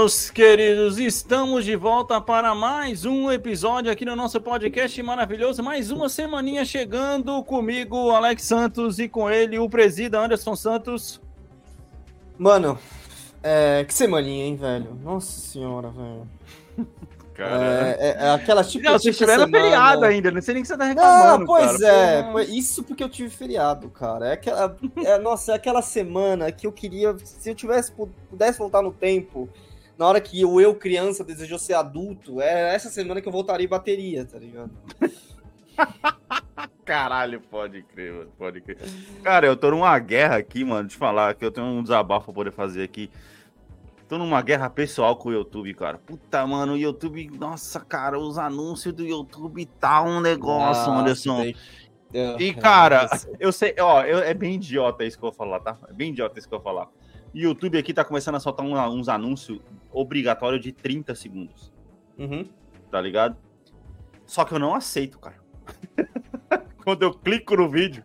Meus queridos, estamos de volta para mais um episódio aqui no nosso podcast maravilhoso. Mais uma semaninha chegando comigo, Alex Santos, e com ele, o presida Anderson Santos. Mano, é, que semaninha, hein, velho? Nossa senhora, velho. Cara, É, é, é aquela tipo. não, no semana- feriado ainda, não sei nem que você tá Não, reclamando. pois cara. é, Pô, isso porque eu tive feriado, cara. É aquela, é, nossa, é aquela semana que eu queria, se eu tivesse pudesse voltar no tempo, na hora que o eu criança desejou ser adulto, é essa semana que eu voltaria bateria, tá ligado? Caralho, pode crer, mano, pode crer. Cara, eu tô numa guerra aqui, mano, de falar que eu tenho um desabafo pra poder fazer aqui. Tô numa guerra pessoal com o YouTube, cara. Puta, mano, o YouTube, nossa, cara, os anúncios do YouTube tá um negócio, Nossa, Anderson. E, é, cara, eu sei, ó, eu- é bem idiota isso que eu vou falar, tá? É bem idiota isso que eu vou falar. O YouTube aqui tá começando a soltar um- uns anúncios obrigatórios de 30 segundos, Uhum. tá ligado? Só que eu não aceito, cara. Quando eu clico no vídeo,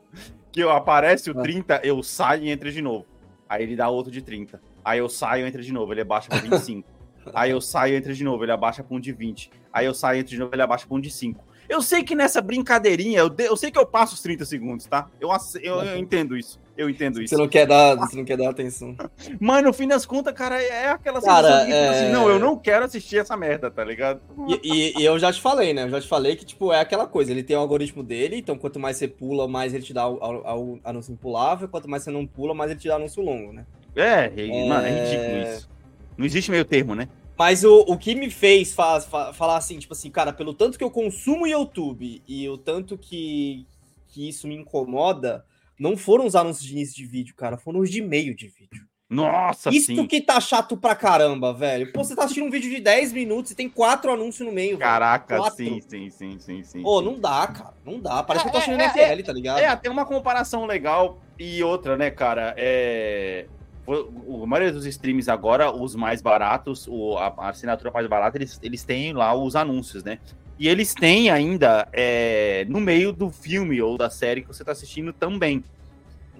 que aparece o Ah. 30, eu saio e entro de novo. Aí ele dá outro de 30. Aí eu saio e entro de novo, ele abaixa pra 25. Aí eu saio e entro de novo, ele abaixa pra um de 20. Aí eu saio e entro de novo, ele abaixa pra um de 5. Eu sei que nessa brincadeirinha, eu, de- eu sei que eu passo os 30 segundos, tá? Eu, ace- eu, eu entendo isso. Eu entendo isso. Você não quer dar, você não quer dar atenção. Mas no fim das contas, cara, é aquela Cara, tipo é- assim, não, eu não quero assistir essa merda, tá ligado? E, e- e eu já te falei, né? Eu já te falei que, tipo, é aquela coisa. Ele tem o algoritmo dele, então quanto mais você pula, mais ele te dá o, o- o anúncio impulável. Quanto mais você não pula, mais ele te dá anúncio longo, né? É, É. mano, é ridículo isso. Não existe meio termo, né? Mas o, o que me fez fa- fa- falar assim, tipo assim, cara, pelo tanto que eu consumo YouTube e o tanto que, que isso me incomoda, não foram os anúncios de início de vídeo, cara, foram os de meio de vídeo. Nossa, Isso sim. que tá chato pra caramba, velho. Pô, você tá assistindo um vídeo de 10 minutos e tem quatro anúncios no meio, velho. Caraca, Quatro. sim, sim, sim, sim, sim. Ô, sim. não dá, cara. Não dá. Parece que eu tô É, assistindo é, NFL, tá ligado? É, tem uma comparação legal e outra, né, cara? É. o- A maioria dos streams agora, os mais baratos, o, a, a assinatura mais barata, eles, eles têm lá os anúncios, né? E eles têm ainda é, no meio do filme ou da série que você tá assistindo também.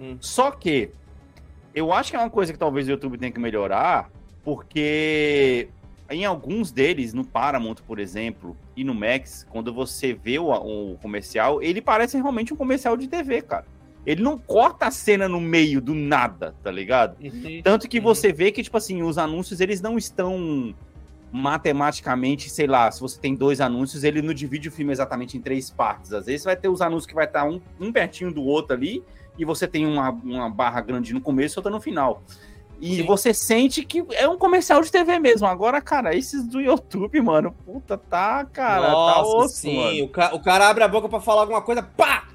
Hum. Só que eu acho que é uma coisa que talvez o YouTube tenha que melhorar, porque em alguns deles, no Paramount, por exemplo, e no Max, quando você vê o, o comercial, ele parece realmente um comercial de TV, cara. Ele não corta a cena no meio do nada, tá ligado? Uhum. Tanto que Uhum. você vê que, tipo assim, os anúncios, eles não estão matematicamente, sei lá, se você tem dois anúncios, ele não divide o filme exatamente em três partes. Às vezes vai ter os anúncios que vai estar um, um pertinho do outro ali, e você tem uma, uma barra grande no começo e outra no final. E Sim. você sente que é um comercial de TV mesmo. Agora, cara, esses do YouTube, mano, puta, tá, cara, tá Nossa, osso, sim. O, ca- o cara abre a boca pra falar alguma coisa, pá!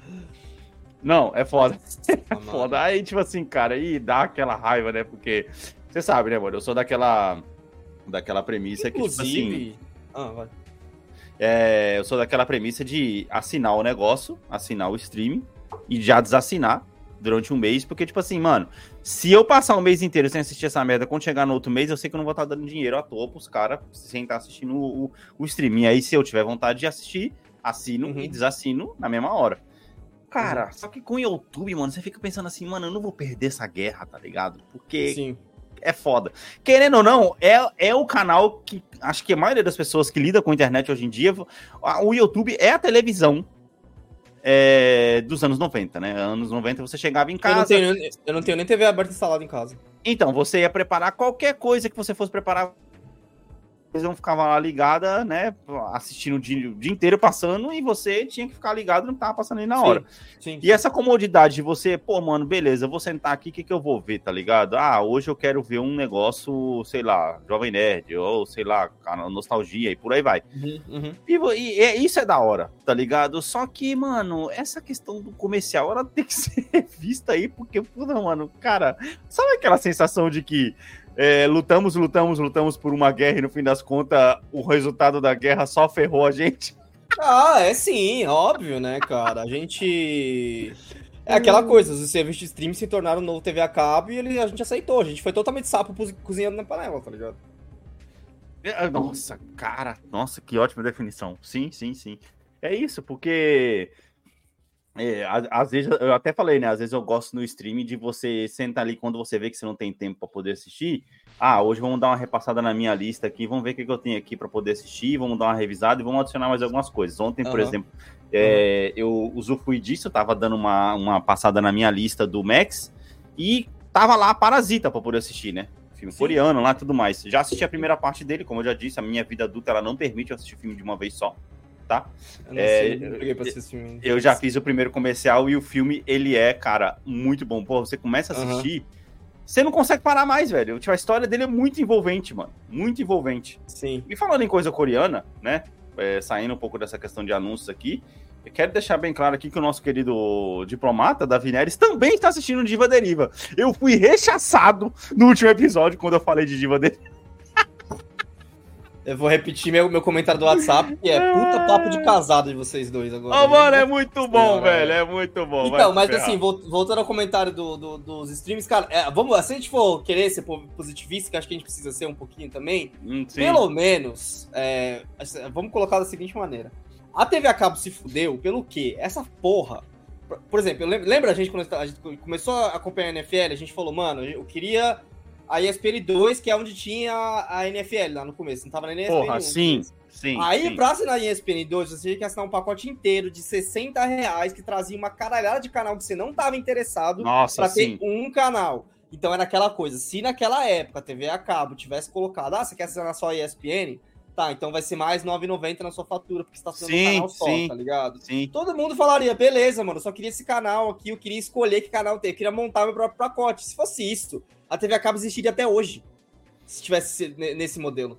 Não, é foda. É Foda. Aí, tipo assim, cara, aí dá aquela raiva, né? Porque você sabe, né, mano? Eu sou daquela daquela premissa que, tipo assim, Inclusive... Ah, vai. é, eu sou daquela premissa de assinar o negócio, assinar o streaming e já desassinar durante um mês, porque, tipo assim, mano, se eu passar um mês inteiro sem assistir essa merda, quando chegar no outro mês, eu sei que eu não vou estar dando dinheiro à toa pros caras sem estar assistindo o, o, o streaming. Aí, se eu tiver vontade de assistir, assino Uhum. e desassino na mesma hora. cara, só que com o YouTube, mano, você fica pensando assim, mano, eu não vou perder essa guerra, tá ligado? Porque Sim. É foda. Querendo ou não, é, é o canal que acho que a maioria das pessoas que lida com a internet hoje em dia, o YouTube é a televisão é, dos anos 90, né? Anos 90 você chegava em Eu não, casa. tenho, eu não tenho nem TV aberta instalada em casa. Então, você ia preparar qualquer coisa que você fosse preparar. Eles não ficavam lá ligada, né? Assistindo o dia, o dia inteiro passando e você tinha que ficar ligado que tava passando ali na hora. Sim. E essa comodidade de você, pô, mano, beleza, eu vou sentar aqui, o que, que eu vou ver, tá ligado? Ah, hoje eu quero ver um negócio, sei lá, Jovem Nerd, ou sei lá, nostalgia e por aí vai. Uhum, uhum. E, e é- isso é da hora, tá ligado? Só que, mano, essa questão do comercial, ela tem que ser vista aí, porque, puta, mano, cara, sabe aquela sensação de que é, lutamos, lutamos, lutamos por uma guerra e no fim das contas o resultado da guerra só ferrou a gente? Ah, é sim, óbvio, né, cara? A gente. É aquela coisa, os serviços de streaming se tornaram o novo TV a cabo e ele, a gente aceitou. A gente foi totalmente sapo cozi- cozinhando na panela, tá ligado? É, Nossa, cara, nossa, que ótima definição. Sim, sim, sim. É isso, porque é, às vezes eu até falei, né? Às vezes eu gosto no stream de você sentar ali quando você vê que você não tem tempo para poder assistir. Ah, hoje vamos dar uma repassada na minha lista aqui, vamos ver o que, eu tenho aqui para poder assistir, vamos dar uma revisada e vamos adicionar mais algumas coisas. Ontem, por Aham. exemplo, é, eu usufruí disso, eu tava dando uma, uma passada na minha lista do Max e tava lá Parasita para poder assistir, né? Filme Sim. coreano lá tudo mais. Já assisti a primeira parte dele, como eu já disse, a minha vida adulta ela não permite eu assistir filme de uma vez só, tá? Eu não É, sei, filme. Eu já fiz o primeiro comercial e o filme, ele é, cara, muito bom. Pô, você começa a assistir, você não consegue parar mais, velho. Tipo, a história dele é muito envolvente, mano. Muito envolvente. Sim. E falando em coisa coreana, né? é, saindo um pouco dessa questão de anúncios aqui, eu quero deixar bem claro aqui que o nosso querido diplomata, Davi Neres, também está assistindo Diva Deriva. Eu fui rechaçado no último episódio quando eu falei de Diva Deriva. Eu vou repetir meu, meu comentário do WhatsApp, que é puta papo de casado de vocês dois agora. Ô, mano, é muito bom, velho. É muito bom. Então, mas ferrar. assim, vol- voltando ao comentário do, do- dos streams, cara, é, vamos, se a gente for querer ser po- positivista, que acho que a gente precisa ser um pouquinho também, Hum, pelo menos, é, vamos colocar da seguinte maneira. A TV a cabo se fudeu pelo quê? Essa porra. Por- exemplo, lembra a gente quando a gente começou a acompanhar a NFL, a gente falou, mano, eu queria a ESPN 2, que é onde tinha a NFL lá no começo, não tava na ESPN Porra, 1. sim, sim. Aí, sim. pra assinar a ESPN 2, você tinha que assinar um pacote inteiro de 60 reais, que trazia uma caralhada de canal que você não tava interessado Nossa, pra sim. ter um canal. Então era aquela coisa, se naquela época a TV a cabo tivesse colocado, ah, você quer assinar só a ESPN? Tá, então vai ser mais R$ 9,90 na sua fatura, porque você tá assinando Sim, um canal só, sim. tá ligado? Sim. Todo mundo falaria, beleza, mano, eu só queria esse canal aqui, eu queria escolher que canal ter, eu queria montar meu próprio pacote. Se fosse isso, a TV a cabo existiria até hoje, se tivesse ne- nesse modelo.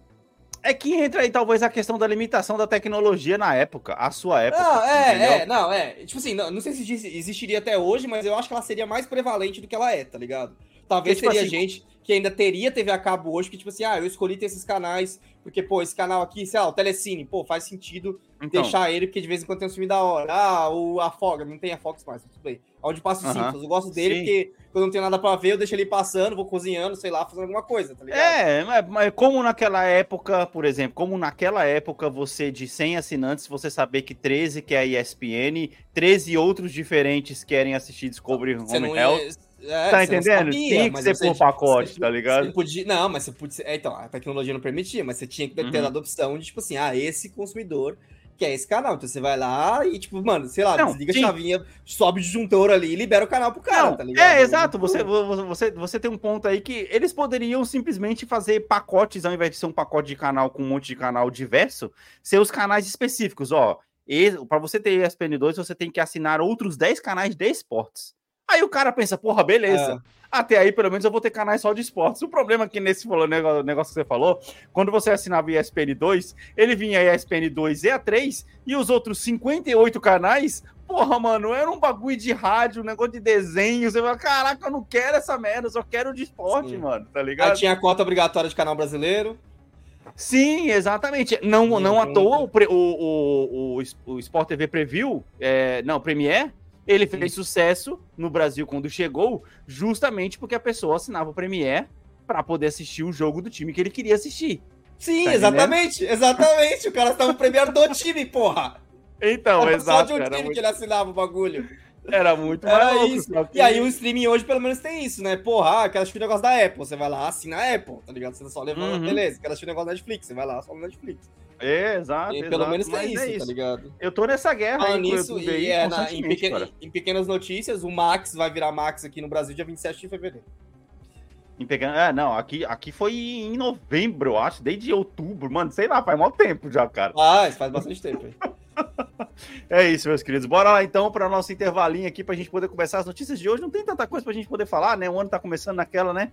É que entra aí talvez a questão da limitação da tecnologia na época, a sua época. Não, é, entendeu? é, não, é. Tipo assim, não, não sei se exi- existiria até hoje, mas eu acho que ela seria mais prevalente do que ela é, tá ligado? Talvez Porque, tipo teria assim, gente que ainda teria TV a cabo hoje, que tipo assim, ah, eu escolhi ter esses canais, porque, pô, esse canal aqui, sei lá, o Telecine, pô, faz sentido Então, deixar ele, porque de vez em quando tem um filme da hora. Ah, o a Fox, não tem a Fox mais, tudo bem. Onde passa os Aham. Simpsons, eu gosto dele, Sim. porque quando não tenho nada pra ver, eu deixo ele passando, vou cozinhando, sei lá, fazendo alguma coisa, tá ligado? É, mas, como naquela época, por exemplo, como naquela época você de 100 assinantes, você saber que 13 quer a ESPN, 13 outros diferentes querem assistir Discovery Você Home Health. ia- é, tá entendendo? sabia, Tinha que ser por pacote, você- tá ligado? Podia, não, mas você podia. É, então, a tecnologia não permitia, mas você tinha que ter Uhum. dado a opção de, tipo assim, ah, esse consumidor quer esse canal. Então você vai lá e, tipo, mano, sei lá, Não, desliga sim. a chavinha, sobe o disjuntor ali e libera o canal pro cara, Não, tá ligado? é, exato. Você, vo- você, você tem um ponto aí que eles poderiam simplesmente fazer pacotes, ao invés de ser um pacote de canal com um monte de canal diverso, ser os canais específicos. Ó, para você ter ESPN 2, você tem que assinar outros 10 canais de esportes. Aí o cara pensa, porra, beleza. É. Até aí, pelo menos, eu vou ter canais só de esportes. O problema é que nesse negócio que você falou, quando você assinava ESPN 2, ele vinha ESPN 2 e A3, e os outros 58 canais, porra, mano, era um bagulho de rádio, um negócio de desenho. Você fala, caraca, eu não quero essa merda, eu só quero de esporte, Sim. mano, tá Aí ligado? tinha a cota obrigatória de canal brasileiro. Sim, exatamente. Não, não à toa o, o, o, o, o Sport TV Preview, é, não, Premiere, ele fez sucesso no Brasil quando chegou, justamente porque a pessoa assinava o Premiere para poder assistir o jogo do time que ele queria assistir. Sim, Tá exatamente, exatamente. O cara estava premiado do time, porra. Então, Era exato. só de um time muito- que ele assinava o bagulho. Era muito Era isso. E aí o streaming hoje pelo menos tem isso, né? Porra, ah, quero assistir o negócio da Apple. Você vai lá, assina a Apple, tá ligado? Você só levanta, Uhum. beleza. Quero assistir o negócio da Netflix. Você vai lá, só no Netflix. É, exato. E exato, pelo menos mas tem é isso, tá ligado? Eu tô nessa guerra aí o nisso, aí, e é, na- em, pequen- cara. em pequenas notícias, o Max vai virar Max aqui no Brasil dia 27 de fevereiro. Em pegando... É, não, aqui, aqui foi em novembro, eu acho, desde outubro, mano, sei lá, faz mal tempo já, cara. Ah, isso faz bastante tempo aí. É isso, meus queridos. Bora lá então para nosso intervalinho aqui pra gente poder começar as notícias de hoje. Não tem tanta coisa pra gente poder falar, né? O ano tá começando naquela, né?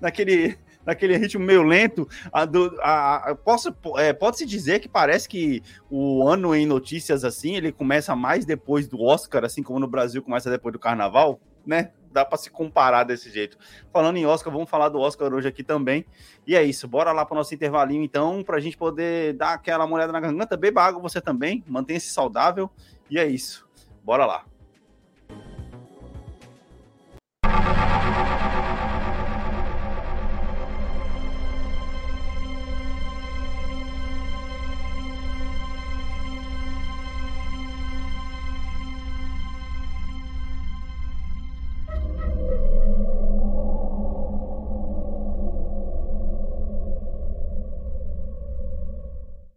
Naquele, naquele ritmo meio lento. A do, a, a- posso, é, pode-se dizer que parece que o ano em notícias assim, ele começa mais depois do Oscar, assim como no Brasil começa depois do Carnaval, né? Dá pra se comparar desse jeito. Falando em Oscar, vamos falar do Oscar hoje aqui também. E é isso, bora lá para nosso intervalinho então, pra gente poder dar aquela molhada na garganta. Beba água você também, mantenha-se saudável. E é isso, bora lá.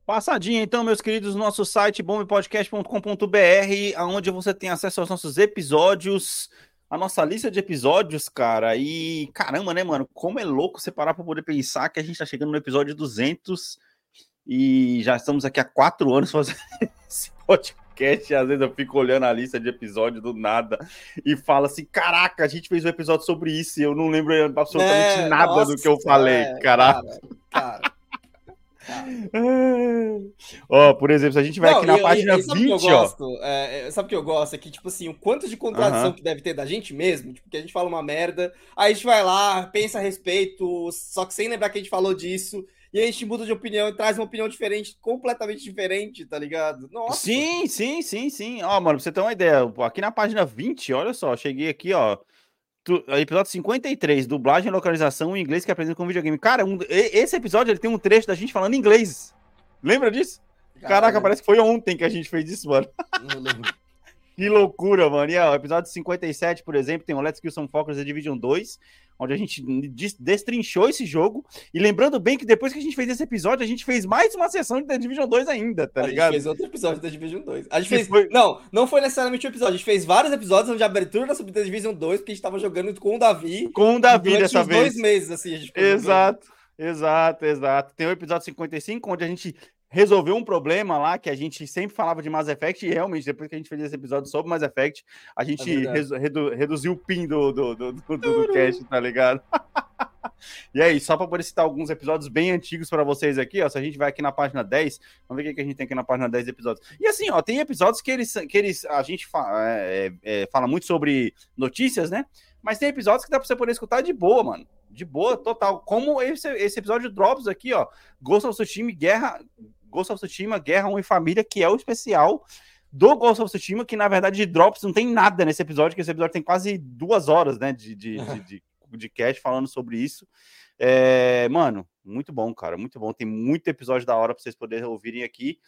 Passadinha, então, meus queridos, no nosso site bombpodcast.com.br, onde você tem acesso aos nossos episódios, a nossa lista de episódios, cara. E caramba, né, mano? Como é louco você parar para poder pensar que a gente tá chegando no episódio 200 e já estamos aqui há quatro anos fazendo esse podcast. E às vezes eu fico olhando a lista de episódios do nada e falo assim: caraca, a gente fez um episódio sobre isso e eu não lembro absolutamente É, nada nossa, do que eu falei, é, caraca. Cara, cara. Ó, por exemplo, se a gente vai Não, aqui na e- página e sabe o que 20, eu gosto? É, é, sabe o que eu gosto? É que, tipo assim, o quanto de contradição Aham. que deve ter da gente mesmo, tipo, que a gente fala uma merda, aí a gente vai lá, pensa a respeito, só que sem lembrar que a gente falou disso, e a gente muda de opinião e traz uma opinião diferente, completamente diferente, tá ligado? Nossa. Sim, sim, sim, sim. Ó, mano, pra você ter uma ideia, aqui na página 20, olha só, cheguei aqui, ó. Episódio 53, dublagem e localização em inglês que aprende com videogame. Cara, um- esse episódio ele tem um trecho da gente falando inglês. Lembra disso? Caraca, parece que foi ontem que a gente fez isso, mano. Não lembro. Que loucura, mano. E ó, o episódio 57, por exemplo, tem o Let's Kill Some Focus The Division 2, onde a gente des- destrinchou esse jogo. E lembrando bem que depois que a gente fez esse episódio, a gente fez mais uma sessão de The Division 2 ainda, tá a gente ligado? fez outro episódio da Division 2. A gente Que fez. foi- Não, não foi necessariamente um episódio. A gente fez vários episódios onde a abertura da Sub Division 2, porque a gente tava jogando com o Davi. Com o Davi dessa vez. dois meses, assim, a gente ficou jogando. Exato, exato, exato. Tem o episódio 55, onde a gente resolveu um problema lá que a gente sempre falava de Mass Effect, e realmente, depois que a gente fez esse episódio sobre Mass Effect, a gente verdade. resu- redu- reduziu o pin do, do, do, do, do- do cast, tá ligado? e aí, só para poder citar alguns episódios bem antigos para vocês aqui, ó, se a gente vai aqui na página 10, vamos ver o que, a gente tem aqui na página 10 episódios. E assim, ó, tem episódios que eles, que eles a gente fa- é, é, fala muito sobre notícias, né? Mas tem episódios que dá pra você poder escutar de boa, mano. De boa, total. Como esse, esse episódio Drops aqui, ó. Ghost of Tsushima, Guerra... Ghost of Tsushima, Guerra, Homem e Família, que é o especial do Ghost of Tsushima, que na verdade de Drops não tem nada nesse episódio, que esse episódio tem quase duas horas, né, de, de, de, de, de cast falando sobre isso. É, mano, muito bom, cara, muito bom. Tem muito episódio da hora pra vocês poderem ouvirem aqui.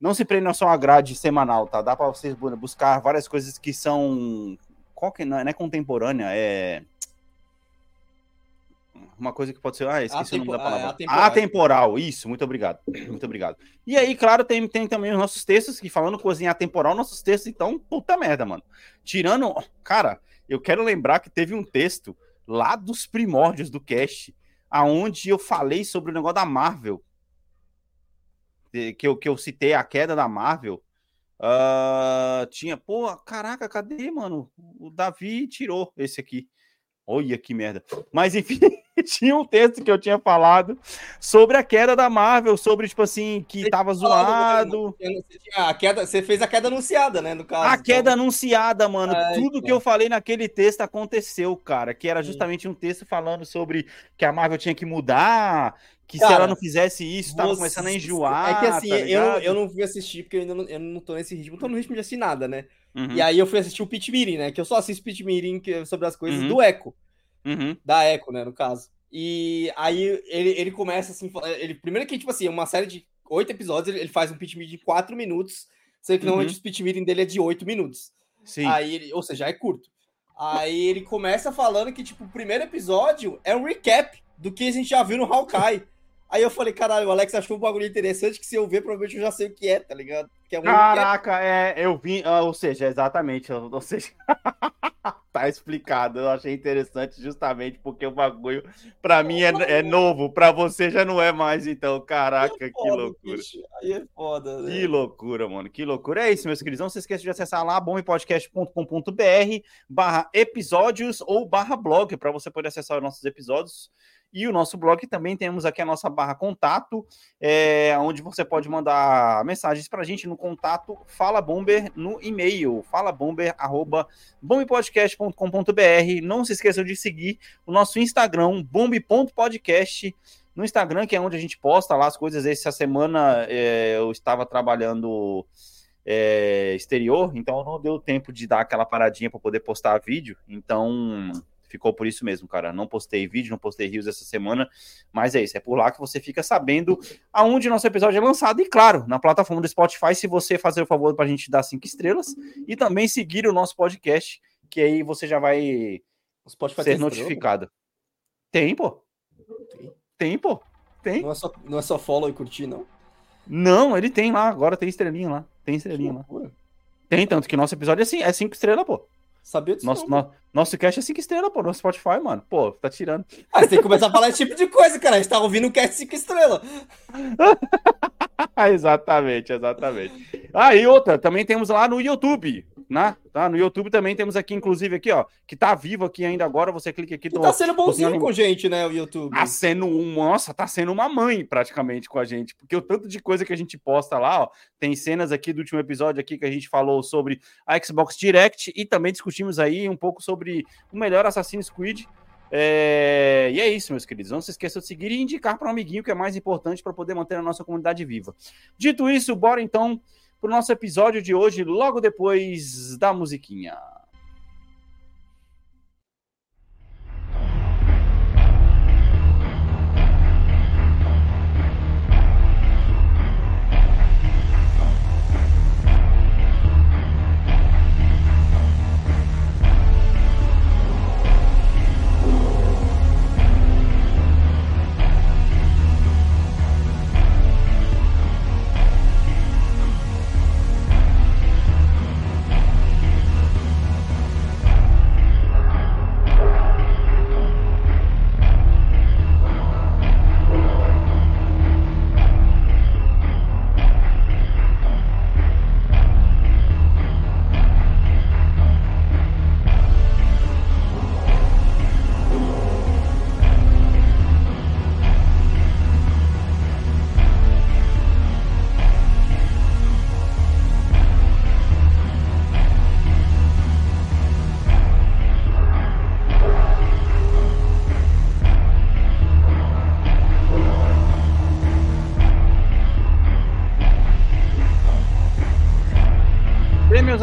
Não se prendam só a grade semanal, tá? Dá pra vocês bu- buscar várias coisas que são. Qual que não é, não é contemporânea? É. Uma coisa que pode ser. Ah, esqueci o nome da Atempo- palavra. é, atemporal. Atemporal, isso, muito obrigado. Muito obrigado. E aí, claro, tem, tem também os nossos textos, que falando coisa em atemporal, nossos textos, então, puta merda, mano. Tirando. Cara, eu quero lembrar que teve um texto lá dos primórdios do cast, aonde eu falei sobre o negócio da Marvel. Que eu, que eu citei a queda da Marvel. Ah, tinha, pô, caraca, cadê, mano? O Davi tirou esse aqui. Olha que merda. Mas enfim, tinha um texto que eu tinha falado sobre a queda da Marvel, sobre, tipo assim, que Você tava falado zoado. Você, tinha a queda, você fez a queda anunciada, né? No caso. A queda então. anunciada, mano. É, Tudo que eu falei naquele texto aconteceu, cara. Que era justamente um texto falando sobre que a Marvel tinha que mudar, que se Cara, ela não fizesse isso, tava Você- começando a enjoar. É que assim, tá eu, eu não fui assistir porque eu ainda não, eu não tô nesse ritmo. Tô no ritmo de assistir nada, né? Uhum, E aí eu fui assistir o Pit Meeting, né? Que eu só assisto Pit Meeting que- sobre as coisas Uhum. do Echo. Uhum, Da Echo, né? No caso. E aí ele, ele começa assim. Ele, primeiro que, tipo assim, uma série de oito episódios, ele, ele faz um Pit Meeting de quatro minutos. Sendo que Uhum. normalmente os Pit Meeting dele é de oito minutos. Sim. Aí ele, ou seja, é curto. Aí ele começa falando que, tipo, o primeiro episódio é um recap do que a gente já viu no Hawkeye. Aí eu falei, caralho, o Alex achou um bagulho interessante que se eu ver, provavelmente eu já sei o que é, tá ligado? Que é um recap. Caraca, é, eu vi, ah, ou seja, exatamente, ou seja, tá explicado. Eu achei interessante justamente porque o bagulho pra mim é, é novo, pra você já não é mais, então, caraca, Aí é que foda, loucura. bicho. Aí é foda, né? Que loucura, mano. Que loucura. É isso, meus queridos. Não se esqueça de acessar lá bompodcast.com.br barra episódios ou barra blog para você poder acessar os nossos episódios. E o nosso blog também temos aqui a nossa barra contato, é, onde você pode mandar mensagens para a gente no contato Fala Bomber no e-mail, falabomber.bombpodcast.com.br. Não se esqueçam de seguir o nosso Instagram, bombe.podcast no Instagram, que é onde a gente posta lá as coisas. Essa semana é, eu estava trabalhando é, exterior, então não deu tempo de dar aquela paradinha para poder postar vídeo. Então ficou por isso mesmo, cara. Não postei vídeo, não postei rios essa semana, mas é isso. É por lá que você fica sabendo aonde nosso episódio é lançado. E claro, na plataforma do Spotify, se você fazer o favor para a gente dar cinco estrelas e também seguir o nosso podcast, que aí você já vai ser notificado. Tem, pô. Tem. Tem, pô. Tem. Não é, só, não é só follow e curtir, não? Não, ele tem lá, agora tem estrelinha lá. Tem estrelinha lá. Tem, tanto que nosso episódio é, assim, é cinco estrelas, pô. Sabia disso Nosso, não. no- nosso cast é cinco estrelas, pô, no Spotify, mano. Pô, tá tirando. Ah, você tem que começar a falar esse tipo de coisa, cara. A gente tá ouvindo o cast 5 estrelas. exatamente, exatamente. Ah, e outra, também temos lá no YouTube, né? Tá? No YouTube também temos aqui, inclusive, aqui, ó, que tá vivo aqui ainda agora. Você clica aqui E no. tá sendo bonzinho Cozinha com gente, né, o YouTube. Tá sendo um, nossa, tá sendo uma mãe praticamente com a gente, porque o tanto de coisa que a gente posta lá, ó, tem cenas aqui do último episódio aqui que a gente falou sobre a Xbox Direct e também discutimos aí um pouco sobre o melhor Assassin's Creed. É, E é isso, meus queridos. Não se esqueçam de seguir e indicar para um amiguinho que é mais importante para poder manter a nossa comunidade viva. Dito isso, bora então pro nosso episódio de hoje, logo depois da musiquinha.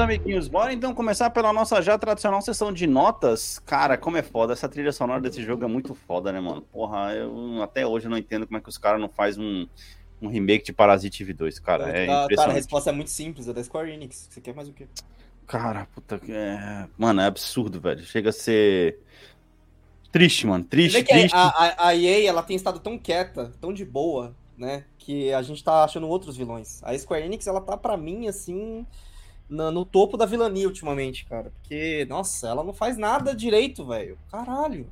Amiguinhos, bora então começar pela nossa já tradicional sessão de notas. Cara, como é foda, essa trilha sonora desse jogo é muito foda, né, mano? Porra, eu até hoje eu não entendo como é que os caras não fazem um, um remake de Parasite Eve 2, cara. É Ah, cara, a resposta é muito simples, é da Square Enix. Você quer mais o quê? Cara, puta que. É... Mano, é absurdo, velho. Chega a ser. Triste, mano. Triste, triste. a, a, a EA, ela tem estado tão quieta, tão de boa, né? Que a gente tá achando outros vilões. A Square Enix, ela tá pra mim, assim, na- no topo da vilania ultimamente, cara. Porque, nossa, ela não faz nada direito, velho. Caralho.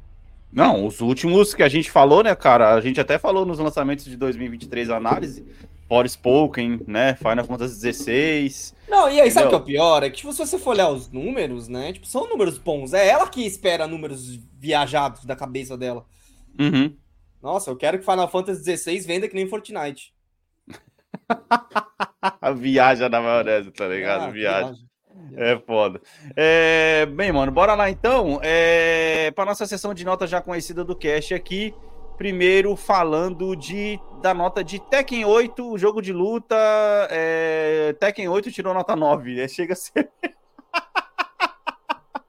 Não, os últimos que a gente falou, né, cara? A gente até falou nos lançamentos de 2023 a análise. Forspoken, né? Final Fantasy XVI. Não, e aí, sabe o que é Entendeu? o pior? É que tipo, se você for olhar os números, né? Tipo, são números bons. É ela que espera números viajados da cabeça dela. Uhum. Nossa, eu quero que Final Fantasy XVI venda que nem Fortnite. Viaja na maionese, tá ligado? Ah, Viaja. viagem. É foda. É, bem, mano, bora lá então. É, para nossa sessão de nota já conhecida do Cash aqui. Primeiro falando de, da nota de Tekken 8, o jogo de luta. É, Tekken 8 tirou nota 9. né? Chega a ser,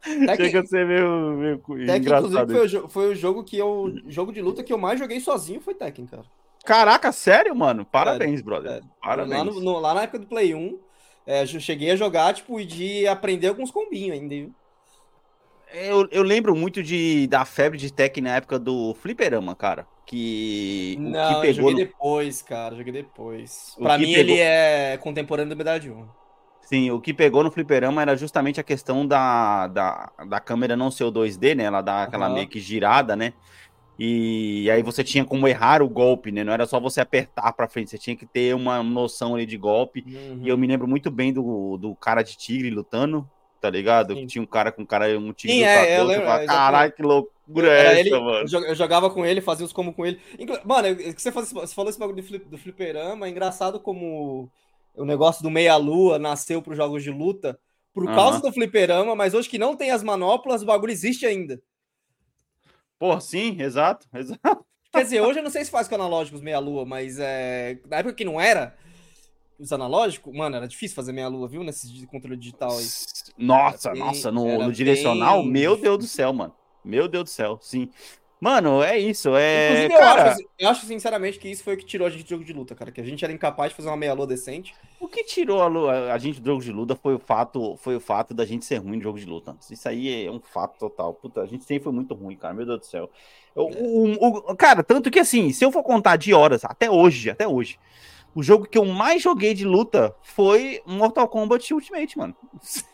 Tekken- chega a ser meio, meio Tekken, engraçado. inclusive, foi o, foi o jogo que eu. jogo de luta que eu mais joguei sozinho foi Tekken, cara. Caraca, sério, mano? Parabéns, brother. sério. Parabéns. Lá, no- no- lá na época do Play 1, É, eu cheguei a jogar, tipo, e de aprender alguns combinhos ainda, viu? Eu, eu lembro muito de, da febre de tech na época do Fliperama, cara. Que. Não, que eu joguei no... depois, cara. Joguei depois. O Pra mim, pegou- ele é contemporâneo da Medalha de Honra. Sim, o que pegou no Fliperama era justamente a questão da, da, da câmera não ser o 2D, né? Ela dá aquela Aham. meio que girada, né? E aí você tinha como errar o golpe, né? Não era só você apertar pra frente, você tinha que ter uma noção ali de golpe. Uhum. E eu me lembro muito bem do, do cara de tigre lutando, tá ligado? Sim. Tinha um cara com um cara, um tigre Sim, é, lutador, lembro, fala, é, Caralho, que loucura é essa, ele, mano? eu jo- eu jogava com ele, fazia os como com ele. Mano, eu- você, faz- você falou esse bagulho do, flip, do fliperama, é engraçado como o negócio do meia-lua nasceu para os jogos de luta por causa do fliperama, mas hoje que não tem as manoplas, o bagulho existe ainda. Pô, sim, exato, exato. Quer dizer, hoje eu não sei se faz com analógicos meia-lua, mas é... na época que não era os analógicos, mano, era difícil fazer meia-lua, viu? Nesse controle digital aí. Nossa, bem- nossa, no, no direcional, bem meu Deus do céu, mano. Meu Deus do céu, sim. Mano, é isso, é. Inclusive, eu, cara, acho, eu acho sinceramente que isso foi o que tirou a gente do jogo de luta, cara. Que a gente era incapaz de fazer uma meia-lua decente. o que tirou a, lu- a- a gente do jogo de luta foi o fato, foi o fato da gente ser ruim no jogo de luta. Isso aí é um fato total. Puta, a gente sempre foi muito ruim, cara. Meu Deus do céu. Eu- o- o- cara, tanto que assim, se eu for contar de horas, até hoje, até hoje, o jogo que eu mais joguei de luta foi Mortal Kombat Ultimate, mano.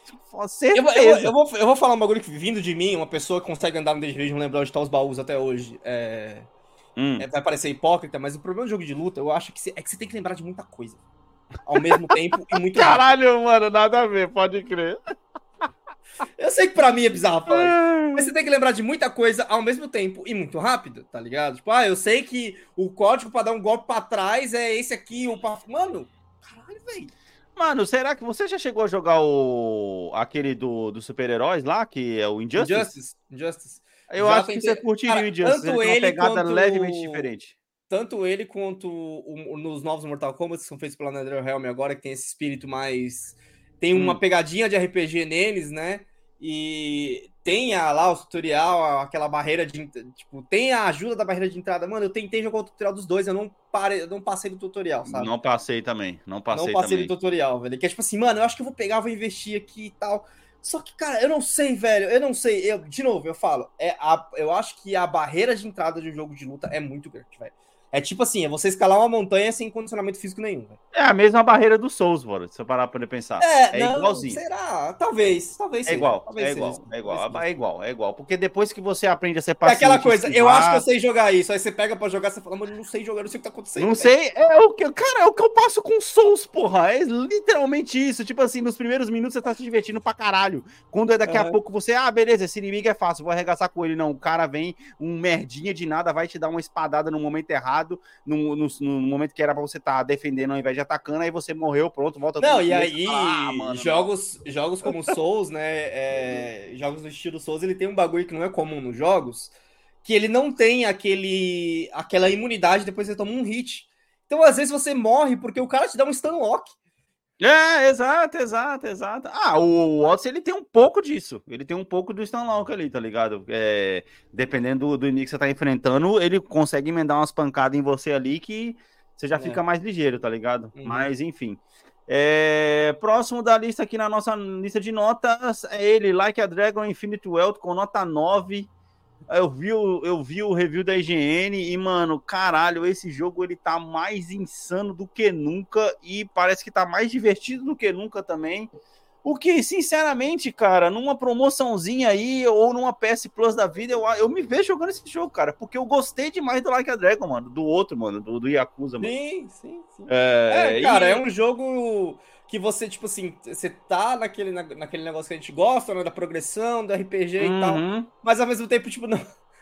Eu, eu, vou- eu vou, eu vou falar um bagulho que, vindo de mim, uma pessoa que consegue andar no e lembrar onde tá os baús até hoje. É, Hum. é- vai parecer hipócrita, mas o problema do jogo de luta, eu acho que você- é que você tem que lembrar de muita coisa. Ao mesmo tempo e muito rápido. Caralho, mano, nada a ver, pode crer. Eu sei que pra mim é bizarro falar isso. Mas você tem que lembrar de muita coisa ao mesmo tempo e muito rápido, tá ligado? Tipo, ah, eu sei que o código pra dar um golpe pra trás é esse aqui, o pra... Mano, caralho, velho. Mano, será que você já chegou a jogar o aquele do, dos super-heróis lá, que é o Injustice? Injustice. Injustice. Eu Já acho que tentei- você curtiria Cara, o Injustice. tanto Ele tem uma ele pegada quanto- levemente diferente. tanto ele quanto o- nos novos Mortal Kombat que são feitos pela NetherRealm agora, que tem esse espírito mais. Tem uma Hum. pegadinha de RPG neles, né? E tem a- lá o tutorial, aquela barreira de. Tipo, tem a ajuda da barreira de entrada. Mano, eu tentei jogar o tutorial dos dois, eu não, parei, eu não passei do tutorial, sabe? Não passei também. Não passei, não passei também. do tutorial, velho. Que é tipo assim, mano, eu acho que eu vou pegar, vou investir aqui e tal. Só que, cara, eu não sei, velho. Eu não sei. Eu, de novo, eu falo. É a, eu acho que a barreira de entrada de um jogo de luta é muito grande, velho. É tipo assim, é você escalar uma montanha sem condicionamento físico nenhum. É a mesma barreira do Souls, bora. Se eu parar pra poder pensar. É, É não, igualzinho. Será? Talvez, talvez É igual, talvez é igual, é igual, seja. é igual, é igual. Porque depois que você aprende a ser É paciente... aquela coisa, eu acho que eu sei jogar isso. Aí você pega pra jogar, você fala, mano, eu não sei jogar, não sei o que tá acontecendo. Não velho. sei, é o que, cara, é o que eu passo com Souls, porra. É literalmente isso. Tipo assim, nos primeiros minutos você tá se divertindo pra caralho. Quando é daqui a Aham. pouco você, ah, beleza, esse inimigo é fácil, vou arregaçar com ele. Não, o cara vem, um merdinha de nada, vai te dar uma espadada no momento errado, no momento que era pra você estar defendendo ao invés de atacando, aí você morreu, pronto, volta Não, e aí, ah, mano, jogos, jogos como Souls, né? é, jogos do estilo Souls, ele tem um bagulho que não é comum nos jogos, que ele não tem aquele, aquela imunidade depois que você toma um hit. Então, às vezes, você morre porque o cara te dá um stun lock. É, exato, exato, exato. Ah, o, Odyssey, ele tem um pouco disso. Ele tem um pouco do Stunlock ali, tá ligado? É, dependendo do, do inimigo que você tá enfrentando, ele consegue emendar umas pancadas em você ali que você já É. fica mais ligeiro, tá ligado? Uhum. Mas, enfim. É, próximo da lista aqui na nossa lista de notas é ele, Like a Dragon Infinite Wealth, com nota 9. Eu vi, o, eu vi o review da IGN e, mano, caralho, esse jogo ele tá mais insano do que nunca e parece que tá mais divertido do que nunca também. O que, sinceramente, cara, numa promoçãozinha aí ou numa PS Plus da vida, eu, eu me vejo jogando esse jogo, cara, porque eu gostei demais do Like a Dragon, mano, do outro, mano, do, do Yakuza, mano. Sim, sim, sim. É, É, cara, e- é um jogo que você, tipo assim, você tá naquele, na- naquele negócio que a gente gosta, né, da progressão, do RPG e tal, Uhum. mas ao mesmo tempo, tipo, não,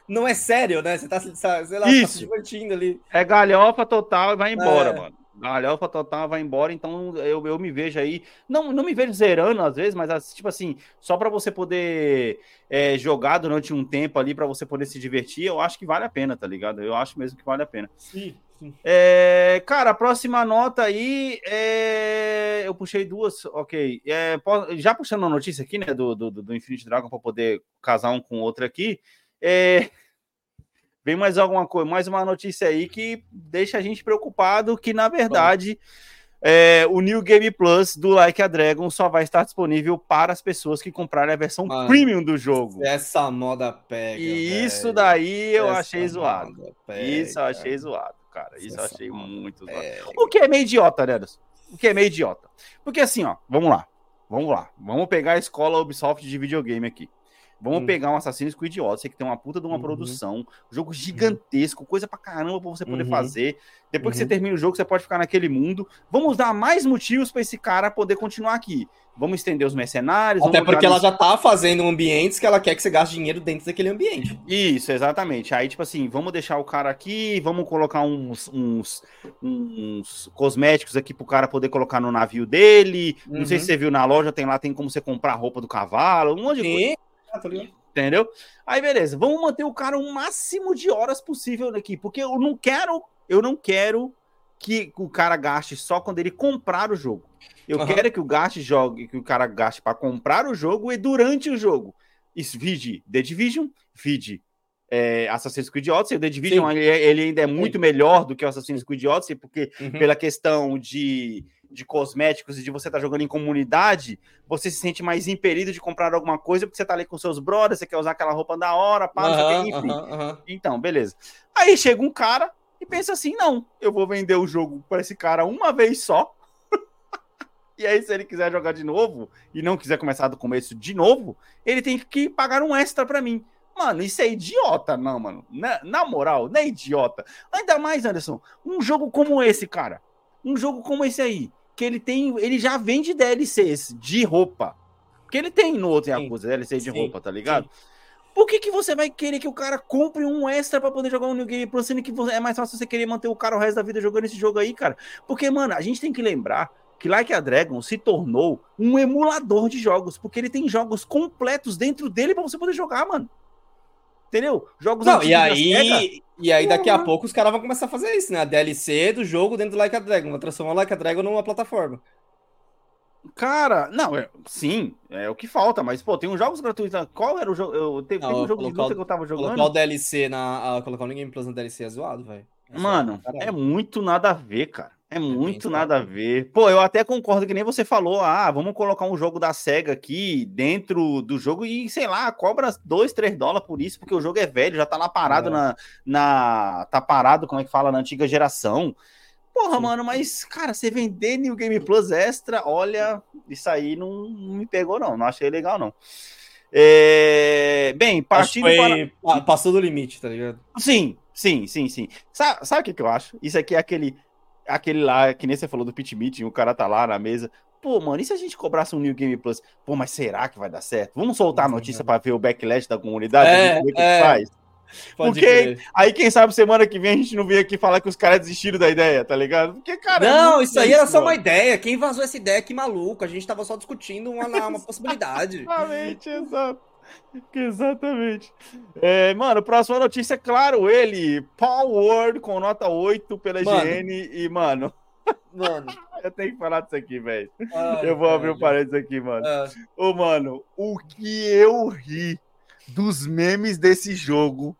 não é sério, né? Você tá, se- sei lá, tá se divertindo ali. É galhofa total e vai embora, É. mano. Galhofa total vai embora, então eu, eu me vejo aí. Não, não me vejo zerando às vezes, mas tipo assim, só pra você poder é, jogar durante um tempo ali, pra você poder se divertir, eu acho que vale a pena, tá ligado? Eu acho mesmo que vale a pena. Sim. É, cara, a próxima nota aí é. Eu puxei duas, ok. É, já puxando a notícia aqui, né, do, do, do Infinite Dragon, para poder casar um com o outro aqui. É, vem mais alguma coisa, mais uma notícia aí que deixa a gente preocupado, que na verdade É, o New Game Plus do Like a Dragon só vai estar disponível para as pessoas que comprarem a versão Mano, premium do jogo. Essa moda pega. E isso velho. daí eu Essa achei zoado. pega. Isso eu achei zoado, cara. Isso eu achei muito pega. O que é meio idiota, né? O que é meio idiota. Porque assim, ó, vamos lá. Vamos lá. Vamos pegar a escola Ubisoft de videogame aqui. Vamos Hum. pegar um Assassin's Creed Odyssey, que tem uma puta de uma Uhum. produção, jogo gigantesco, coisa pra caramba pra você poder Uhum. fazer. Depois que você Uhum. termina o jogo, você pode ficar naquele mundo. Vamos dar mais motivos pra esse cara poder continuar aqui. Vamos estender os mercenários. Até porque ela já tá fazendo ambientes que ela quer que você gaste dinheiro dentro daquele ambiente. Isso, exatamente. Aí, tipo assim, vamos deixar o cara aqui, vamos colocar uns, uns, uns cosméticos aqui pro cara poder colocar no navio dele. Não sei Uhum. se você viu na loja, tem lá, tem como você comprar a roupa do cavalo, um monte de coisa, Sim. Tô ligado. entendeu? Aí, beleza, vamos manter o cara o máximo de horas possível aqui, porque eu não quero, eu não quero que o cara gaste só quando ele comprar o jogo. Eu Aham. quero que o gaste jogue, que o cara gaste para comprar o jogo e durante o jogo. Isso, vide The Division, vide é, Assassin's Creed Odyssey. O The Division Sim. ele, ele ainda é muito melhor do que o Assassin's Creed Odyssey, porque Uhum. pela questão de, de cosméticos e de você estar jogando em comunidade, você se sente mais impelido de comprar alguma coisa, porque você tá ali com seus brothers, você quer usar aquela roupa da hora, pá, quê, enfim. Então, beleza. Aí chega um cara e pensa assim: não, eu vou vender o jogo para esse cara uma vez só. e aí, se ele quiser jogar de novo e não quiser começar do começo de novo, ele tem que pagar um extra para mim. Mano, isso é idiota, não, mano. Na, na moral, não é idiota. Ainda mais, Anderson, um jogo como esse, cara. Um jogo como esse aí, que ele tem, ele já vende DLCs de roupa. Porque ele tem no outro Sim. Yakuza DLC de Sim, roupa, tá ligado? Por que, que você vai querer que o cara compre um extra pra poder jogar um New Game Plus, sendo que é mais fácil você querer manter o cara o resto da vida jogando esse jogo aí, cara? Porque, mano, a gente tem que lembrar que Like a Dragon se tornou um emulador de jogos, porque ele tem jogos completos dentro dele pra você poder jogar, mano. Entendeu? Jogos Não, e aí, e aí daqui a Porra. pouco os caras vão começar a fazer isso, né? A DLC do jogo dentro do Like a Dragon. Vai transformar o Like a Dragon numa plataforma. Cara, não, é, sim, é o que falta, mas, pô, tem uns jogos gratuitos. Qual era o jogo? Eu, teve, Não, teve um jogo de luta que eu tava jogando. Colocar o DLC na. ah, colocar o Game Plus na DLC é zoado, velho. É zoado Mano, pra é muito nada a ver, cara. É muito bem nada a ver. Pô, eu até concordo que nem você falou. Ah, vamos colocar um jogo da SEGA aqui dentro do jogo e, sei lá, cobra 2, 3 dólares por isso, porque o jogo é velho, já tá lá parado É. na, na. Tá parado, como é que fala, na antiga geração. Porra, Sim. mano, mas, cara, você vender New Game Plus Extra, olha, isso aí não, não me pegou, não. Não achei legal, não. É, Bem, partindo foi- para. pa- Passou do limite, tá ligado? Sim, sim, sim, sim. Sabe, sabe o que, que eu acho? Isso aqui é aquele, aquele lá, que nem você falou do Pit Meeting, o cara tá lá na mesa. Pô, mano, e se a gente cobrasse um New Game Plus? Pô, mas será que vai dar certo? Vamos soltar a notícia pra ver o backlash da comunidade? É, ver o que é. faz? Pode Porque crer. aí, quem sabe, semana que vem a gente não vem aqui falar que os caras desistiram da ideia, tá ligado? Porque, cara. é Não, isso aí era só uma ideia. Quem vazou essa ideia, que maluco. A gente tava só discutindo uma, uma possibilidade. Exatamente, exato. Exatamente. É, mano, próxima notícia, é claro, ele, Paul Ward com nota 8 pela Mano. IGN e, mano, Mano. eu tenho que falar disso aqui, velho. ai, Eu vou abrir o velho. parênteses aqui, mano. Ah, Ô, mano, o que eu ri dos memes desse jogo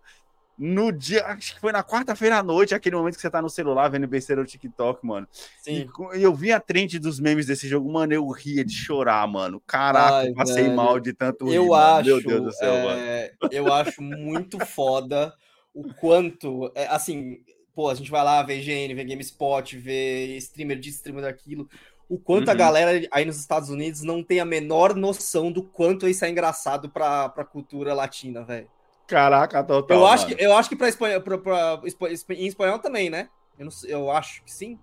no dia, acho que foi na quarta-feira à noite, aquele momento que você tá no celular vendo besteira no TikTok, mano. E sim. co- eu vi a trend dos memes desse jogo, mano, eu ria de chorar, mano. Caraca, Ai, passei velho. mal de tanto Eu mano. acho, Meu Deus do céu, mano. é, eu acho muito foda o quanto, é, assim, pô, a gente vai lá ver IGN, ver GameSpot, ver streamer disso, streamer daquilo, o quanto a Uhum. galera aí nos Estados Unidos não tem a menor noção do quanto isso é engraçado pra, pra cultura latina, velho. Caraca, total. Eu acho mano. que eu acho que para espanhol, pra, pra- em espanhol também, né? Eu, não eu acho que sim.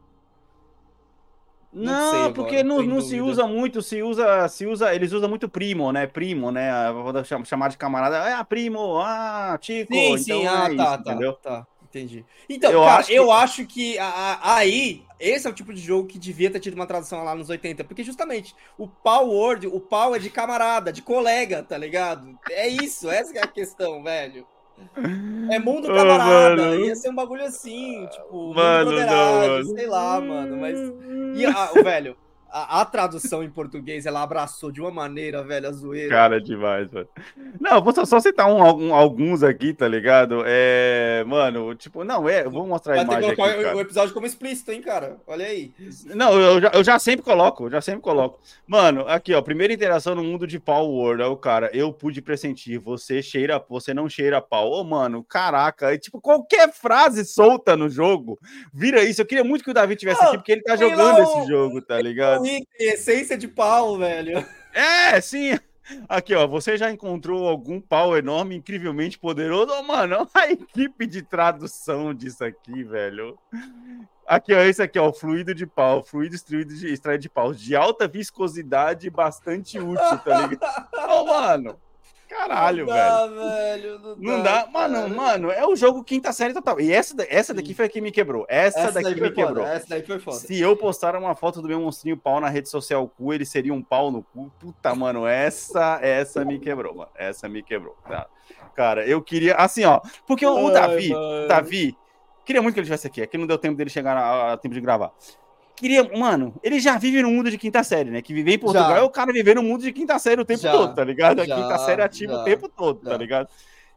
não Não, sei porque não, não se usa muito, se usa, se usa, eles usam muito primo, né? Primo, né? Ah, Vou cham- chamar de camarada, ah, primo, ah, Tico, Sim, então sim, é ah, isso, tá, tá, entendeu? tá, entendi. Então, Eu cara, acho que- eu acho que a- a- aí, esse é o tipo de jogo que devia ter tido uma tradução lá nos 80, porque justamente o pau word, o pau é de camarada, de colega, tá ligado? É isso, essa que é a questão, velho. É mundo camarada, mano. ia ser um bagulho assim, tipo, mundo Mano, não, mano. sei lá, mano, mas... E, ah, o velho, a, a, tradução em português, ela abraçou de uma maneira, velho, a zoeira. Cara, demais, velho. Não, vou só, só citar um, um, alguns aqui, tá ligado? É. Mano, tipo, não, é. Eu vou mostrar a imagem. Vai que colocar aqui, o episódio como explícito, hein, cara? Olha aí. Não, eu já, eu já sempre coloco, eu já sempre coloco. Mano, aqui, ó, primeira interação no mundo de Power World. É o cara, eu pude pressentir, você cheira, você não cheira pau. Ô, mano, caraca, é, tipo, qualquer frase solta no jogo vira isso. Eu queria muito que o Davi tivesse aqui, porque ele tá jogando esse jogo, tá ligado? Essência de pau, velho. É, sim. Aqui, ó, você já encontrou algum pau enorme, incrivelmente poderoso? Oh, mano, a equipe de tradução disso aqui, velho. Aqui, ó, esse aqui, ó, fluido de pau, fluido extraído de, extraído de pau, de alta viscosidade bastante útil, tá ligado? Ô, oh, mano, Caralho, não dá, velho. Não, não dá, dá. Mano, mano, é o jogo quinta série total. E essa, essa daqui foi a que me quebrou. Essa, essa daqui me quebrou. Foda. Essa daí foi foda. Se eu postar uma foto do meu monstrinho pau na rede social cu, ele seria um pau no cu. Puta, mano, essa, essa me quebrou, mano. Essa me quebrou. Tá? Cara, eu queria. Assim, ó. Porque o, o Davi, Davi, queria muito que ele estivesse aqui. Aqui não deu tempo dele chegar a, a tempo de gravar queria. Mano, ele já vive no mundo de quinta série, né? Que viver em Portugal já. é o cara viver no mundo de quinta série o tempo já. todo, tá ligado? A quinta série ativa o tempo todo, tá ligado?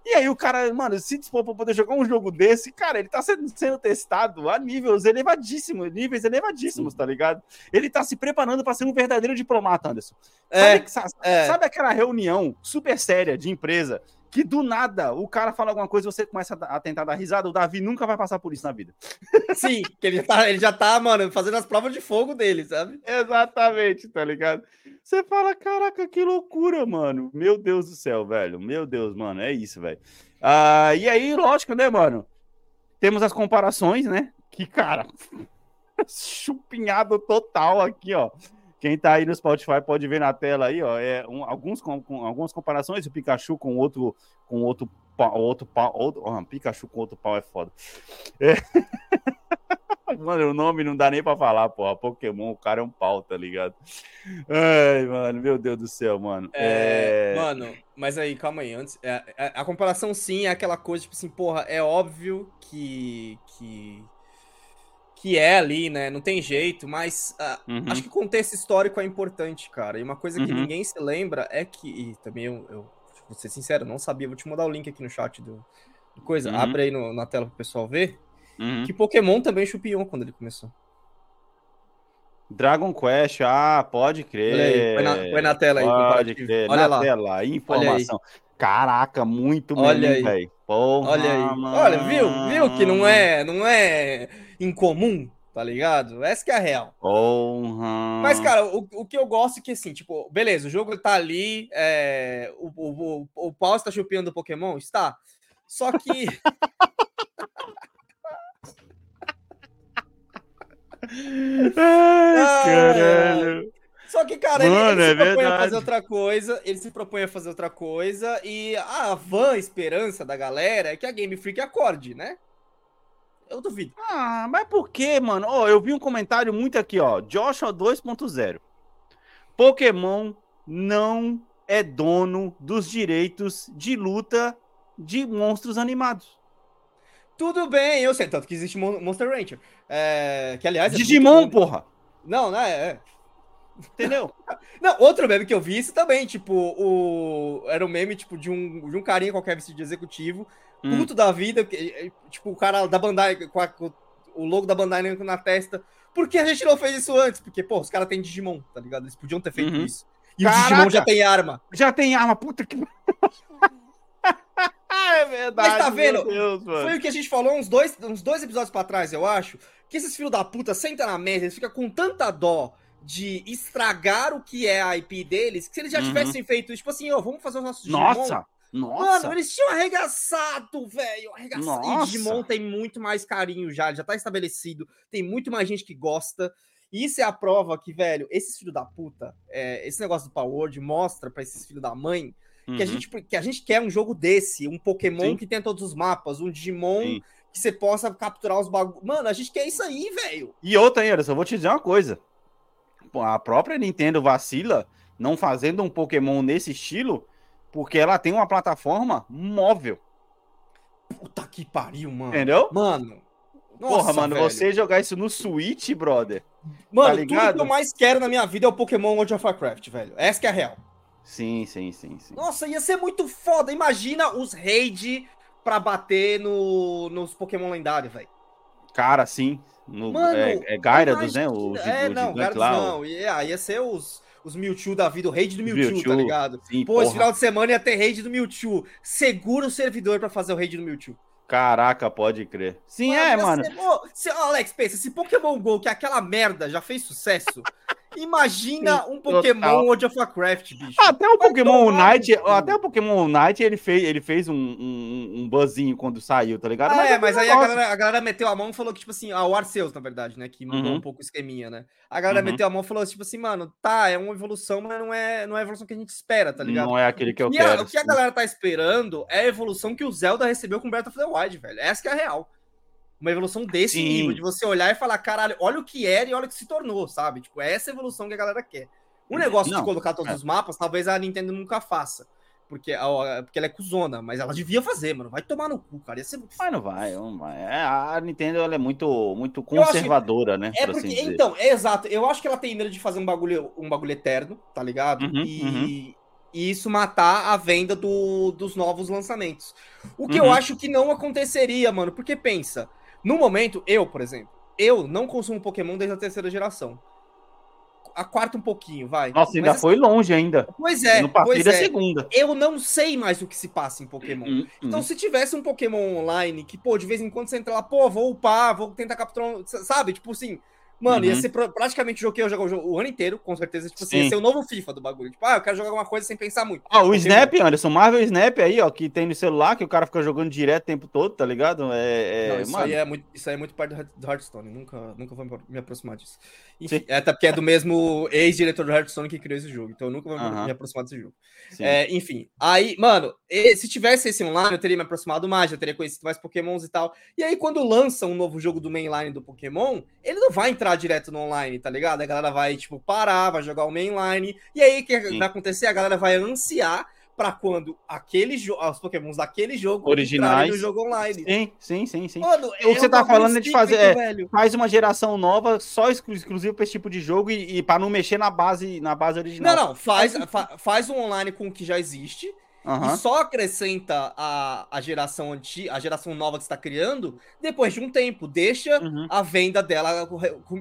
E aí o cara, mano, se dispor pra poder jogar um jogo desse, cara, ele tá sendo, sendo testado a níveis elevadíssimos, níveis elevadíssimos, Sim. tá ligado? Ele tá se preparando para ser um verdadeiro diplomata, Anderson. É, sabe, é. sabe aquela reunião super séria de empresa que do nada o cara fala alguma coisa e você começa a tentar dar risada, o Davi nunca vai passar por isso na vida. Sim, que ele, tá, ele já tá, mano, fazendo as provas de fogo dele, sabe? Exatamente, tá ligado? Você fala, caraca, que loucura, mano. Meu Deus do céu, velho. Meu Deus, mano, é isso, velho. Ah, e aí, lógico, né, mano? Temos as comparações, né? Que, cara, chupinhado total aqui, ó. Quem tá aí no Spotify pode ver na tela aí, ó, é um, alguns com, com, algumas comparações, o Pikachu com outro com outro pau, outro pau, outro, oh, Pikachu com outro pau é foda. É. Mano, o nome não dá nem pra falar, porra. Pokémon, o cara é um pau, tá ligado? Ai, mano, meu Deus do céu, mano. É, é... Mano, mas aí, calma aí. Antes, é, é a comparação, sim, é aquela coisa, tipo assim, porra, é óbvio que, que que é ali, né? Não tem jeito, mas uh, uhum. acho que contexto histórico é importante, cara. E uma coisa que uhum. ninguém se lembra é que. E também eu, eu, vou ser sincero, não sabia. Vou te mandar o link aqui no chat do, do coisa. Uhum. Abre aí no, na tela pro pessoal ver. Uhum. Que Pokémon também chupiou quando ele começou. Dragon Quest, ah, pode crer. Olha aí, põe na, põe na tela aí. Pode crer, Olha na lá. tela, informação. Caraca, muito mesmo, velho. Olha aí. Mano. Olha, viu? Viu que não é, não é incomum, tá ligado? Essa que é a real. Porra. Mas, cara, o, o que eu gosto é que, assim, tipo, beleza, o jogo tá ali, é, o, o, o, o pau está chupando o Pokémon? Está. Só que... Ai, caralho. Só que, cara, Mano, ele, ele é se propõe verdade. a fazer outra coisa, ele se propõe a fazer outra coisa, e a van esperança da galera é que a Game Freak acorde, né? Eu duvido. Ah, mas por que, mano? Oh, eu vi um comentário muito aqui, ó. Joshua 2.0. Pokémon não é dono dos direitos de luta de monstros animados. Tudo bem, eu sei, tanto que existe Monster Rancher. É, que, aliás... É Digimon, porra! Não, né? É. Entendeu? Não, outro meme que eu vi isso também, tipo, o... era um meme, tipo, de um, de um carinha qualquer vestido de executivo, hum. puto da vida, eh, tipo, o cara da Bandai, com, a, com o logo da Bandai na testa. Por que a gente não fez isso antes? Porque, pô, os caras têm Digimon, tá ligado? Eles podiam ter feito uhum. isso. E Caraca, o Digimon já tem arma. Já tem arma, puta que... é verdade. Mas tá vendo? Deus, Foi o que a gente falou uns dois, uns dois episódios para trás, eu acho. Que esses filhos da puta sentam na mesa, eles ficam com tanta dó de estragar o que é a IP deles, que se eles já uhum. tivessem feito, tipo assim, ó, vamos fazer o nosso Digimon. Nossa! Mano, eles tinham arregaçado, velho! Arregaçado. Nossa. E Digimon tem muito mais carinho já, já tá estabelecido, tem muito mais gente que gosta. E isso é a prova que, velho, esses filhos da puta, é, esse negócio do Power mostra para esses filhos da mãe uhum. que, a uhum. gente, que a gente quer um jogo desse, um Pokémon Sim. que tem todos os mapas, um Digimon Sim. que você possa capturar os bagulhos. Mano, a gente quer isso aí, velho. E outra, hein, Anderson, eu vou te dizer uma coisa a própria Nintendo vacila não fazendo um Pokémon nesse estilo, porque ela tem uma plataforma móvel. Puta que pariu, mano. Entendeu? Mano. Nossa, Porra, mano, velho. você jogar isso no Switch, brother. Mano, tá tudo que eu mais quero na minha vida é o Pokémon World of Warcraft, velho. Essa que é a real. Sim, sim, sim, sim. Nossa, ia ser muito foda. Imagina os raid pra bater no, nos Pokémon lendários, velho. Cara, sim. No, Mano, é, é Gyarados, né? O, é, o não, Gyarados não. Ia, ia ser os, os Mewtwo da vida, o raid do Mewtwo, Mewtwo, tá ligado? Sim, Pô, porra. esse final de semana ia ter raid do Mewtwo. Segura o servidor pra fazer o raid do Mewtwo. Caraca, pode crer. Sim, mano, é, mano. Oh, se, Alex, pensa, se Pokémon GO, que é aquela merda, já fez sucesso, Imagina um Pokémon total. World of Warcraft, bicho. Até o Pokémon Unite, até o Pokémon Unite, ele fez, ele fez um, um, um buzzinho quando saiu, tá ligado? Ah, mas é, mas aí a galera, a galera, meteu a mão e falou que, tipo assim, ah, o Arceus, na verdade, né? Que mudou uhum. um pouco o esqueminha, né? A galera uhum. meteu a mão e falou, tipo assim, mano, tá, é uma evolução, mas não é, não é a evolução que a gente espera, tá ligado? Não é aquele que eu e quero. A, o que a galera tá esperando é a evolução que o Zelda recebeu com Breath of the Wild, velho. Essa que é a real uma evolução desse Sim. nível, de você olhar e falar, caralho, olha o que era e olha o que se tornou, sabe? Tipo, é essa evolução que a galera quer. O negócio não, de colocar todos é. os mapas, talvez a Nintendo nunca faça. Porque, porque ela é cuzona, mas ela devia fazer, mano. Vai tomar no cu, cara. Ia ser. Mas não vai, não vai. É, a Nintendo ela é muito, muito conservadora, que... né? É porque, assim então, é exato. Eu acho que ela tem medo de fazer um bagulho, um bagulho eterno, tá ligado? Uhum, e, uhum. e, isso matar a venda do, dos novos lançamentos. O que uhum. eu acho que não aconteceria, mano. Porque pensa, no momento, eu, por exemplo, eu não consumo Pokémon desde a terceira geração. A quarta um pouquinho, vai. Nossa, ainda foi longe ainda. Pois é. No pois da é. segunda. Eu não sei mais o que se passa em Pokémon. Hum, hum. Então, se tivesse um Pokémon online que, pô, de vez em quando você entra lá, pô, vou upar, vou tentar capturar, sabe? Tipo assim, Mano, uhum. ia ser praticamente o jogo que eu jogo o ano inteiro, com certeza. Tipo assim, ia ser o novo FIFA do bagulho. Tipo, ah, eu quero jogar alguma coisa sem pensar muito. Ah, o Snap, Anderson, Marvel Snap aí, ó, que tem no celular, que o cara fica jogando direto o tempo todo, tá ligado? É, é... Não, isso, aí é muito, isso aí é muito parte do Hearthstone. Nunca, nunca vou me aproximar disso. Enfim, é, até porque é do mesmo ex-diretor do Hearthstone que criou esse jogo. Então eu nunca vou uhum. me aproximar desse jogo. É, enfim, aí, mano, se tivesse esse online, eu teria me aproximado mais, eu teria conhecido mais Pokémons e tal. E aí, quando lança um novo jogo do mainline do Pokémon, ele não vai entrar direto no online tá ligado? A galera vai, tipo, parar, vai jogar o mainline. E aí, o que Sim. vai acontecer? A galera vai ansiar para quando aquele os pokémons daquele jogo originais no jogo online. Sim, sim, sim, sim. Mano, o que é você tá falando é de fazer é, faz uma geração nova só exclusivo para esse tipo de jogo e, e para não mexer na base na base original. Não, não, faz fa, faz um online com o que já existe Uhum. E só acrescenta a, a geração antiga, a geração nova que está criando depois de um tempo. Deixa uhum. a venda dela.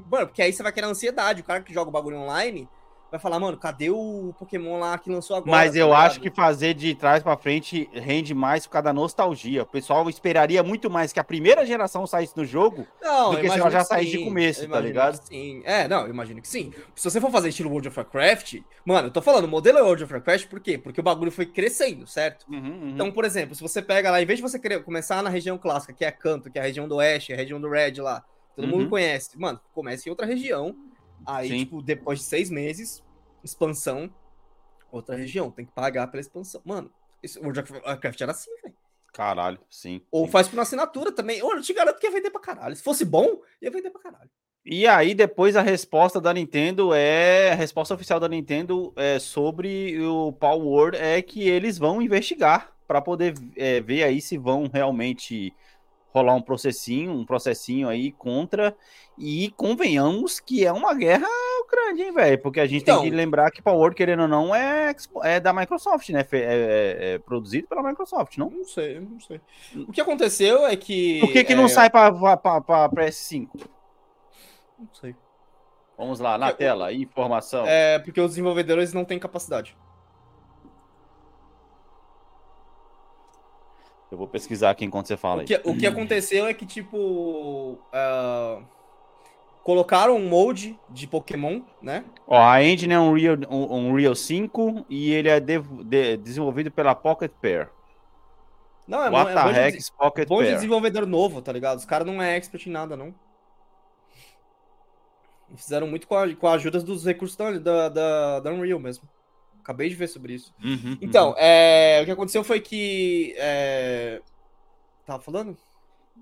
Mano, porque aí você vai querer ansiedade. O cara que joga o bagulho online vai falar, mano, cadê o Pokémon lá que lançou agora? Mas tá eu acho que fazer de trás para frente rende mais por causa da nostalgia. O pessoal esperaria muito mais que a primeira geração saísse no jogo não, do que se ela já saísse de começo, tá ligado? Sim. É, não, eu imagino que sim. Se você for fazer estilo World of Warcraft, mano, eu tô falando, o modelo é World of Warcraft por quê? Porque o bagulho foi crescendo, certo? Uhum, uhum. Então, por exemplo, se você pega lá, em vez de você querer começar na região clássica, que é Canto, que é a região do Oeste, a região do Red lá, todo uhum. mundo conhece. Mano, comece em outra região. Aí, sim. tipo, depois de seis meses, expansão, outra região. Tem que pagar pela expansão. Mano, isso, World of Warcraft era assim, velho. Caralho, sim. Ou sim. faz por assinatura também. Ou eu te garanto que ia vender pra caralho. Se fosse bom, ia vender pra caralho. E aí, depois a resposta da Nintendo é. A resposta oficial da Nintendo é sobre o Power Word é que eles vão investigar para poder é, ver aí se vão realmente rolar um processinho, um processinho aí contra. E convenhamos que é uma guerra grande, hein, velho? Porque a gente então, tem que lembrar que Power, querendo ou não, é, é da Microsoft, né? É, é, é, produzido pela Microsoft, não? Não sei, não sei. O que aconteceu é que. Por que, que não é, sai pra PS5? Não sei. Vamos lá, na tela, informação. É, porque os desenvolvedores não têm capacidade. Eu vou pesquisar aqui enquanto você fala o que, aí. O que aconteceu é que, tipo. Uh, colocaram um molde de Pokémon, né? Ó, a engine é um Unreal, um Unreal 5 e ele é de, de, desenvolvido pela Pocket Pair. Não, é, What é bom, heck, de, Pocket bom de desenvolvedor novo, tá ligado? Os caras não é expert em nada, não. Fizeram muito com a, com a ajuda dos recursos da, da, da Unreal mesmo. Acabei de ver sobre isso. Uhum, então, uhum. É, o que aconteceu foi que. É... Tava falando?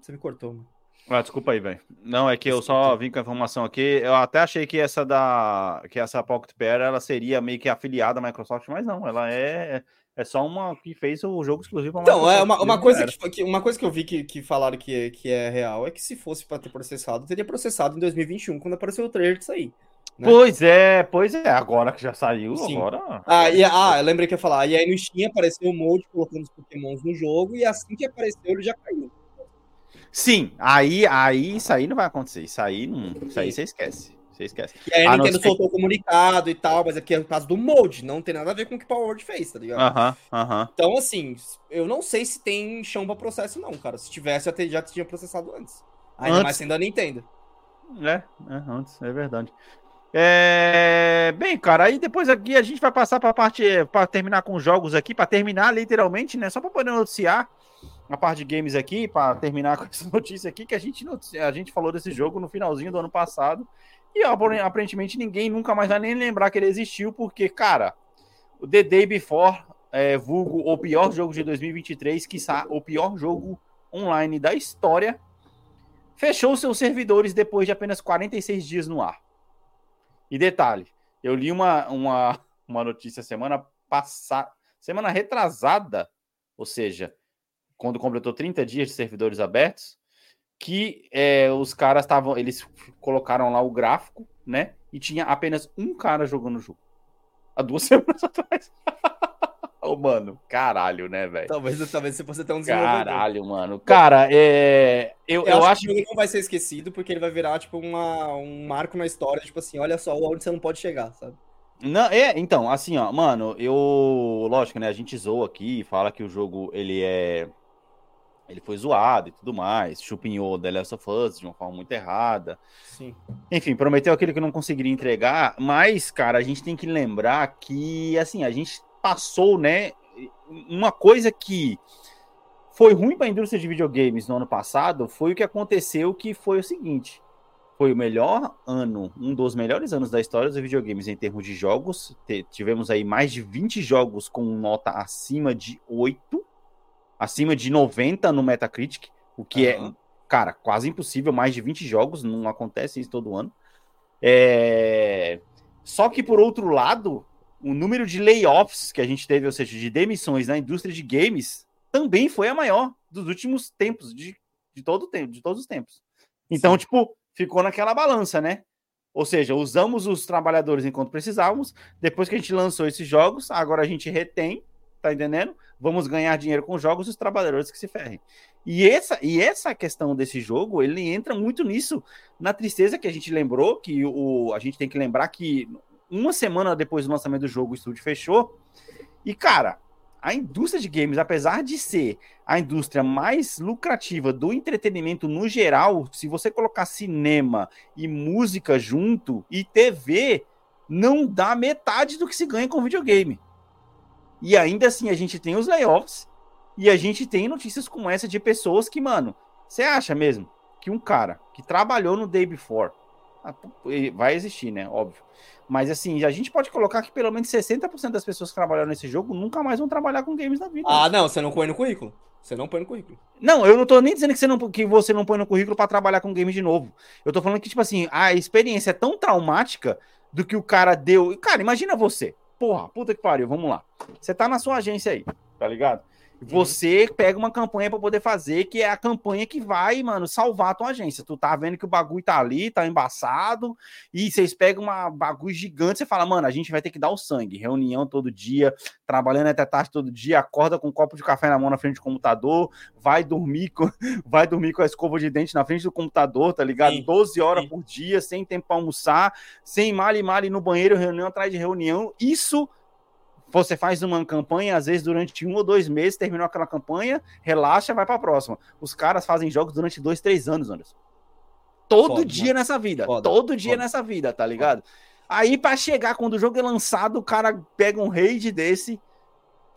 Você me cortou, mano. Ah, desculpa aí, velho. Não, é que eu só vim com a informação aqui. Eu até achei que essa da que essa Pocket Pair ela seria meio que afiliada à Microsoft, mas não, ela é É só uma que fez o jogo exclusivo. Então, é uma, uma, coisa que, uma coisa que eu vi que, que falaram que, que é real é que se fosse para ter processado, teria processado em 2021, quando apareceu o trailer de sair. Né? Pois é, pois é. Agora que já saiu, Sim. agora. Ah, e, ah, eu lembrei que ia falar. E aí no Steam apareceu o Mode colocando os Pokémons no jogo, e assim que apareceu, ele já caiu. Sim, aí, aí isso aí não vai acontecer. Isso aí, não, isso aí você esquece. Você esquece. E aí a, Nintendo soltou o comunicado e tal, mas aqui é o caso do Mode, não tem nada a ver com o que o Power Word fez, tá ligado? Aham, uh aham. -huh, uh -huh. Então, assim, eu não sei se tem chão pra processo, não, cara. Se tivesse, já, já tinha processado antes. Ainda antes... mais sendo a Nintendo. É, é, antes, é verdade. É... Bem, cara, aí depois aqui a gente vai passar para parte para terminar com os jogos aqui, para terminar literalmente, né? Só para poder noticiar a parte de games aqui, para terminar com essa notícia aqui que a gente a gente falou desse jogo no finalzinho do ano passado e aparentemente ninguém nunca mais vai nem lembrar que ele existiu, porque, cara, o The Day Before, é, vulgo o pior jogo de 2023, que o pior jogo online da história, fechou seus servidores depois de apenas 46 dias no ar. E detalhe, eu li uma, uma, uma notícia semana passada, semana retrasada, ou seja, quando completou 30 dias de servidores abertos, que é, os caras estavam, eles colocaram lá o gráfico, né? E tinha apenas um cara jogando o jogo. Há duas semanas atrás. Oh, mano, caralho, né, velho? Talvez, talvez você ter um desenvolvedor. Caralho, mano. Cara, é... eu, eu, eu acho, que ele não vai ser esquecido porque ele vai virar, tipo, uma, um marco na história, tipo assim, olha só onde você não pode chegar, sabe? Não, é, então, assim, ó, mano, eu, lógico, né, a gente zoa aqui, fala que o jogo, ele é ele foi zoado e tudo mais, chupinhou The Last of Us de uma forma muito errada. Sim. Enfim, prometeu aquilo que não conseguiria entregar, mas, cara, a gente tem que lembrar que, assim, a gente passou, né, uma coisa que foi ruim para a indústria de videogames no ano passado foi o que aconteceu, que foi o seguinte, foi o melhor ano, um dos melhores anos da história dos videogames em termos de jogos, tivemos aí mais de 20 jogos com nota acima de 8, acima de 90 no Metacritic, o que uhum. é, cara, quase impossível, mais de 20 jogos, não acontece isso todo ano. É... Só que, por outro lado, o número de layoffs que a gente teve, ou seja, de demissões na indústria de games, também foi a maior dos últimos tempos, de, de todo tempo, de todos os tempos. Então, Sim. tipo, ficou naquela balança, né? Ou seja, usamos os trabalhadores enquanto precisávamos. Depois que a gente lançou esses jogos, agora a gente retém tá entendendo? Vamos ganhar dinheiro com jogos, os trabalhadores que se ferrem. E essa, e essa questão desse jogo, ele entra muito nisso, na tristeza que a gente lembrou, que o, a gente tem que lembrar que uma semana depois do lançamento do jogo, o estúdio fechou. E, cara, a indústria de games, apesar de ser a indústria mais lucrativa do entretenimento no geral, se você colocar cinema e música junto e TV, não dá metade do que se ganha com videogame. E ainda assim a gente tem os layoffs e a gente tem notícias como essa de pessoas que, mano, você acha mesmo que um cara que trabalhou no Day Before vai existir, né? Óbvio. Mas assim, a gente pode colocar que pelo menos 60% das pessoas que trabalharam nesse jogo nunca mais vão trabalhar com games na vida. Ah, não, você não põe no currículo. Você não põe no currículo. Não, eu não tô nem dizendo que você não, que você não põe no currículo para trabalhar com games de novo. Eu tô falando que, tipo assim, a experiência é tão traumática do que o cara deu. Cara, imagina você porra, puta que pariu, vamos lá. Você tá na sua agência aí, tá ligado? Você pega uma campanha para poder fazer, que é a campanha que vai, mano, salvar a tua agência. Tu tá vendo que o bagulho tá ali, tá embaçado, e vocês pegam uma bagulho gigante, você fala, mano, a gente vai ter que dar o sangue. Reunião todo dia, trabalhando até tarde todo dia, acorda com um copo de café na mão na frente do computador, vai dormir com, vai dormir com a escova de dente na frente do computador, tá ligado? Sim, 12 horas sim. por dia, sem tempo para almoçar, sem mal e mal no banheiro, reunião atrás de reunião. Isso você faz uma campanha, às vezes, durante um ou dois meses, terminou aquela campanha, relaxa, vai para a próxima. Os caras fazem jogos durante dois, três anos, Anderson. Todo Foda, dia mano. nessa vida. Foda, todo dia Foda. nessa vida, tá ligado? Aí, para chegar, quando o jogo é lançado, o cara pega um raid desse.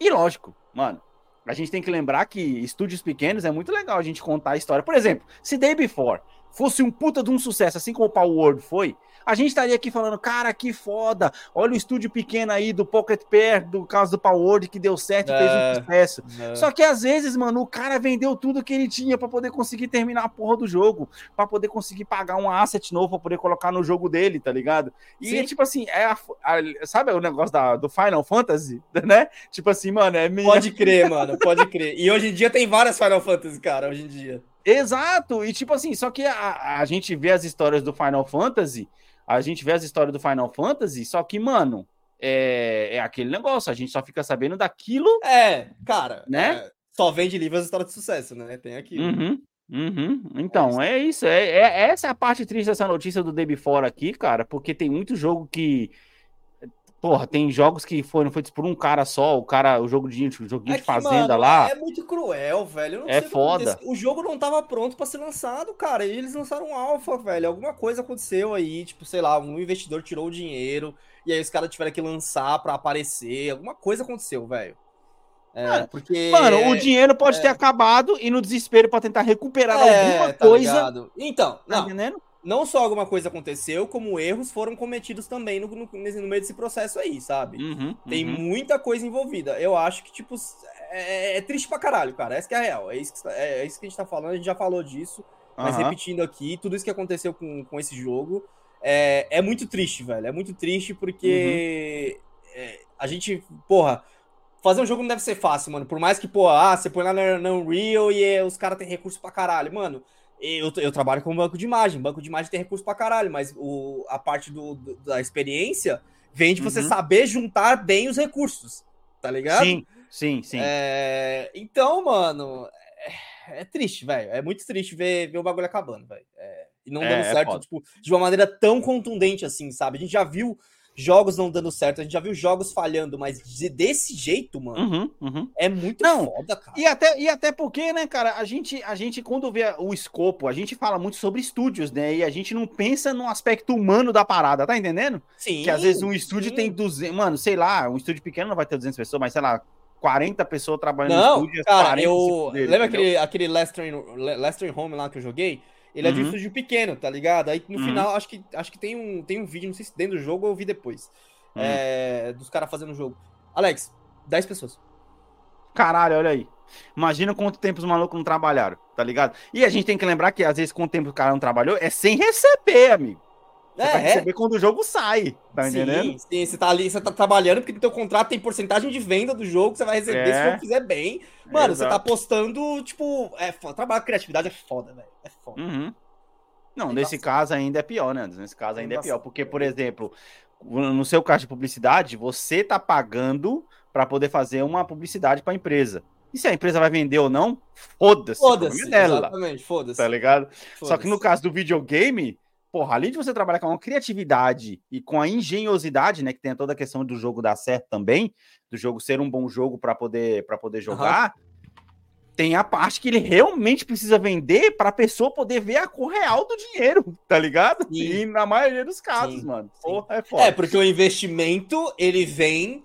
E lógico, mano, a gente tem que lembrar que estúdios pequenos é muito legal a gente contar a história. Por exemplo, se Day Before fosse um puta de um sucesso, assim como o Power Word foi, a gente estaria aqui falando, cara, que foda. Olha o estúdio pequeno aí do Pocket Pair, do caso do Power que deu certo e É, fez um sucesso. É. Só que às vezes, mano, o cara vendeu tudo que ele tinha pra poder conseguir terminar a porra do jogo, pra poder conseguir pagar um asset novo pra poder colocar no jogo dele, tá ligado? E Sim. é tipo assim, é a- a- sabe o negócio da, do Final Fantasy, né? Tipo assim, mano, é meio Pode crer, mano, pode crer. E hoje em dia tem várias Final Fantasy, cara, hoje em dia. Exato, e tipo assim, só que a, a gente vê as histórias do Final Fantasy, a gente vê as histórias do Final Fantasy, só que, mano, é, é aquele negócio, a gente só fica sabendo daquilo. É, cara, Né? é, só vende livros histórias de sucesso, né? Tem aqui. Uhum, uhum. Então, é isso, é, é- essa é a parte triste dessa notícia do Day Before aqui, cara, porque tem muito jogo que. Porra, tem jogos que foram feitos por um cara só, o cara, o jogo de, o joguinho É de fazenda mano, lá. É muito cruel, velho. É o foda. aconteceu. O jogo não tava pronto pra ser lançado, cara. E eles lançaram um alpha, velho. Alguma coisa aconteceu aí, tipo, sei lá, um investidor tirou o dinheiro e aí os caras tiveram que lançar pra aparecer. Alguma coisa aconteceu, velho. É, Mano, porque. Mano, o dinheiro pode ter acabado e no desespero pra tentar recuperar alguma é, tá coisa. ligado? Então, Tá não, entendendo? Não só alguma coisa aconteceu, como erros foram cometidos também no, no, nesse- no meio desse processo aí, sabe? Uhum, Tem uhum. muita coisa envolvida. Eu acho que, tipo, é, é triste pra caralho, cara. Essa que é a real. É isso que, é isso que a gente tá falando, a gente já falou disso. Mas Aham. repetindo aqui, tudo isso que aconteceu com, com esse jogo é, é muito triste, velho. É muito triste porque é, a gente, porra, fazer um jogo não deve ser fácil, mano. Por mais que, pô, ah, você põe lá na, na Unreal e é, os caras têm recurso pra caralho. Mano, eu, eu trabalho com banco de imagem. Banco de imagem tem recurso pra caralho, mas o, a parte do, do- da experiência vem de você Uhum. saber juntar bem os recursos, tá ligado? Sim, sim, sim. É, então, mano, é, é triste, velho. É muito triste ver, ver o bagulho acabando, velho. É, e não É, dando é certo, tipo, de uma maneira tão contundente assim, sabe? A gente já viu jogos não dando certo, a gente já viu jogos falhando, mas de- desse jeito, mano, Uhum, uhum. é muito Não, foda, cara. E até, e até porque, né, cara, a gente, a gente, quando vê o escopo, a gente fala muito sobre estúdios, né? E a gente não pensa no aspecto humano da parada, tá entendendo? Sim. que às vezes um estúdio sim. tem 200, mano, sei lá, um estúdio pequeno não vai ter 200 pessoas, mas sei lá, 40 pessoas trabalhando no Não, estúdio. e as cara, 40 se eu. fuderam, lembra entendeu? aquele, aquele Lester, in- Le- Lester in Home lá que eu joguei? Ele é de um Uhum. estúdio pequeno, tá ligado? Aí no Uhum. final, acho que, acho que tem, um, tem um vídeo, não sei se dentro do jogo ou eu vi depois. Uhum. é, dos caras fazendo o jogo. Alex, 10 pessoas. Caralho, olha aí. Imagina quanto tempo os malucos não trabalharam, tá ligado? E a gente tem que lembrar que às vezes quanto tempo o cara não trabalhou é sem receber, amigo. Você vai receber quando o jogo sai, tá É, sim, entendendo? sim, você tá ali, você tá trabalhando porque no teu contrato tem porcentagem de venda do jogo que você vai receber se o É. jogo fizer bem. Mano, você tá Exato. postando, tipo, é foda. Trabalhar com criatividade é foda, velho. É foda. Uhum. Não, nesse caso ainda é pior, né? Anderson? Nesse caso ainda é pior, porque, por exemplo, no seu caso de publicidade, você tá pagando para poder fazer uma publicidade para a empresa. E se a empresa vai vender ou não, foda-se. Foda-se, é dela, exatamente, foda-se. tá ligado? Só foda-se. que no caso do videogame, porra, além de você trabalhar com a criatividade e com a engenhosidade, né, que tem toda a questão do jogo dar certo também, do jogo ser um bom jogo para poder para poder jogar, tem a parte que ele realmente precisa vender para a pessoa poder ver a cor real do dinheiro, tá ligado? Sim. E na maioria dos casos, Sim, mano. Porra, é foda. É, porque o investimento, ele vem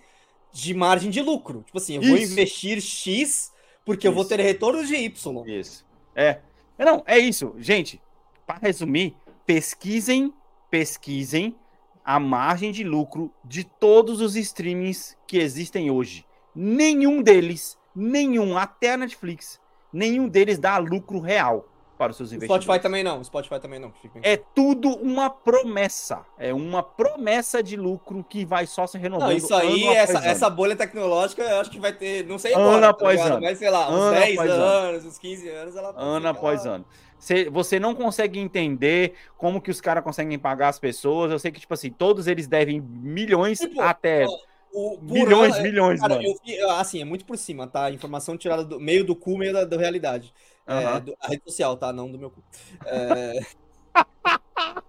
de margem de lucro. Tipo assim, eu vou Isso. investir X porque eu vou Isso. ter retorno de Y. Isso. É. É, Não, é isso. Gente, para resumir, pesquisem, pesquisem a margem de lucro de todos os streamings que existem hoje. Nenhum deles, nenhum, até a Netflix, nenhum deles dá lucro real para os seus O investidores. Spotify também não, o Spotify também não. É tudo uma promessa. É uma promessa de lucro que vai só se renovando. Não, isso aí, ano essa, ano. essa bolha tecnológica, eu acho que vai ter, não sei Ano agora, tá após ligado? ano. mas sei lá, uns Ano 10 após ano. anos, uns 15 anos, ela ano após ano. Cê- Você não consegue entender como que os caras conseguem pagar as pessoas. Eu sei que, tipo assim, todos eles devem milhões Tipo, até O, por milhões, ano, milhões, Cara, mano. eu assim, é muito por cima, tá? Informação tirada do meio do cu, meio da, da realidade. É, Aham. do- a rede social, tá? Não do meu cu. É,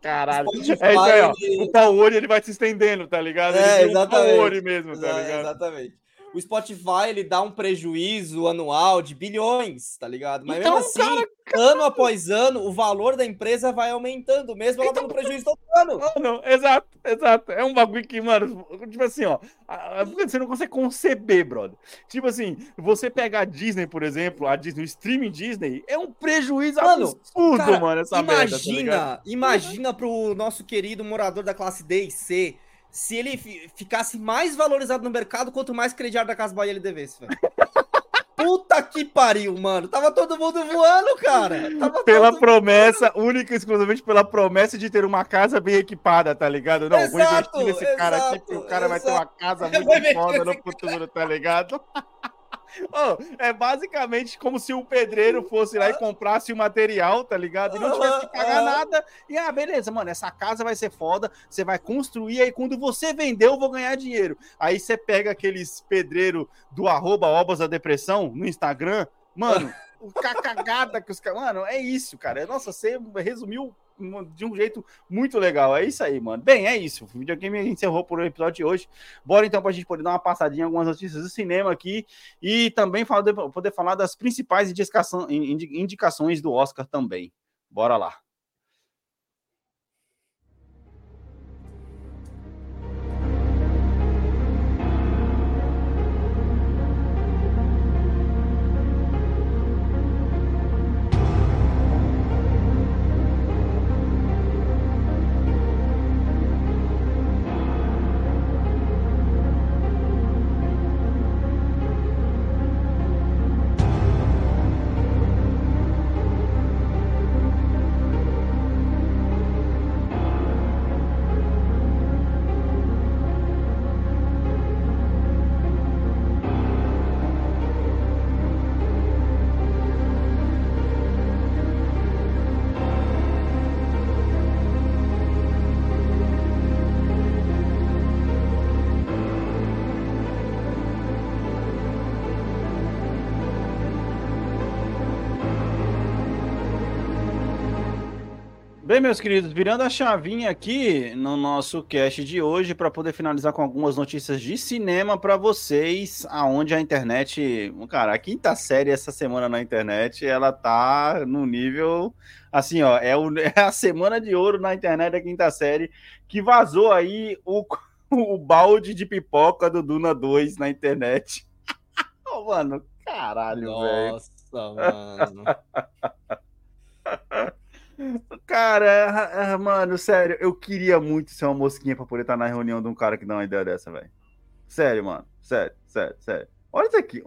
Caralho. Spotify, É isso aí, ó. ele- O Power ele vai se estendendo, tá ligado? É, Ele um exatamente. Power mesmo, tá ligado? Exatamente. O Spotify ele dá um prejuízo anual de bilhões, tá ligado? Mas Então, mesmo assim, ano após ano, o valor da empresa vai aumentando, mesmo ela Então, dando prejuízo todo ano. Mano, exato, exato. É um bagulho que, mano, tipo assim, ó, a- você não consegue conceber, brother. Tipo assim, você pega a Disney, por exemplo, a Disney, o streaming Disney, é um prejuízo Mano, absurdo, cara, mano, essa merda, tá? Imagina, imagina pro nosso querido morador da classe D e C se ele fi- ficasse mais valorizado no mercado quanto mais crediário da Casa Bahia ele devesse, velho. Puta que pariu, mano. Tava todo mundo voando, cara. Tava Pela promessa, única e exclusivamente pela promessa de ter uma casa bem equipada, tá ligado? Não, vou Exato, investir nesse cara aqui, exato, porque o cara vai ter uma exato. casa vou muito foda no futuro, tá ligado? Ô, é basicamente como se o pedreiro fosse lá e comprasse o material, tá ligado? E não tivesse que pagar nada. E ah, beleza, mano, essa casa vai ser foda, você vai construir, aí quando você vender, eu vou ganhar dinheiro. Aí você pega aqueles pedreiros do arroba obras da depressão no Instagram, mano, cagada que os caras. Mano, é isso, cara. Nossa, você resumiu de um jeito muito legal. É isso aí, mano. Bem, é isso. O videogame encerrou por o episódio de hoje. Bora então pra gente poder dar uma passadinha em algumas notícias do cinema aqui e também poder falar das principais indicações do Oscar também. Bora lá. Bem, meus queridos, virando a chavinha aqui no nosso cast de hoje para poder finalizar com algumas notícias de cinema para vocês, aonde a internet, cara, a quinta série essa semana na internet, ela tá no nível assim, ó, é, o, é a semana de ouro na internet da quinta série que vazou aí o, o balde de pipoca do Duna 2 na internet. oh, mano, caralho, velho. Nossa, mano. Cara, ah, mano, sério, eu queria muito ser uma mosquinha pra poder estar na reunião de um cara que dá uma ideia dessa, velho. Sério, mano. Sério, sério, sério. Olha isso aqui.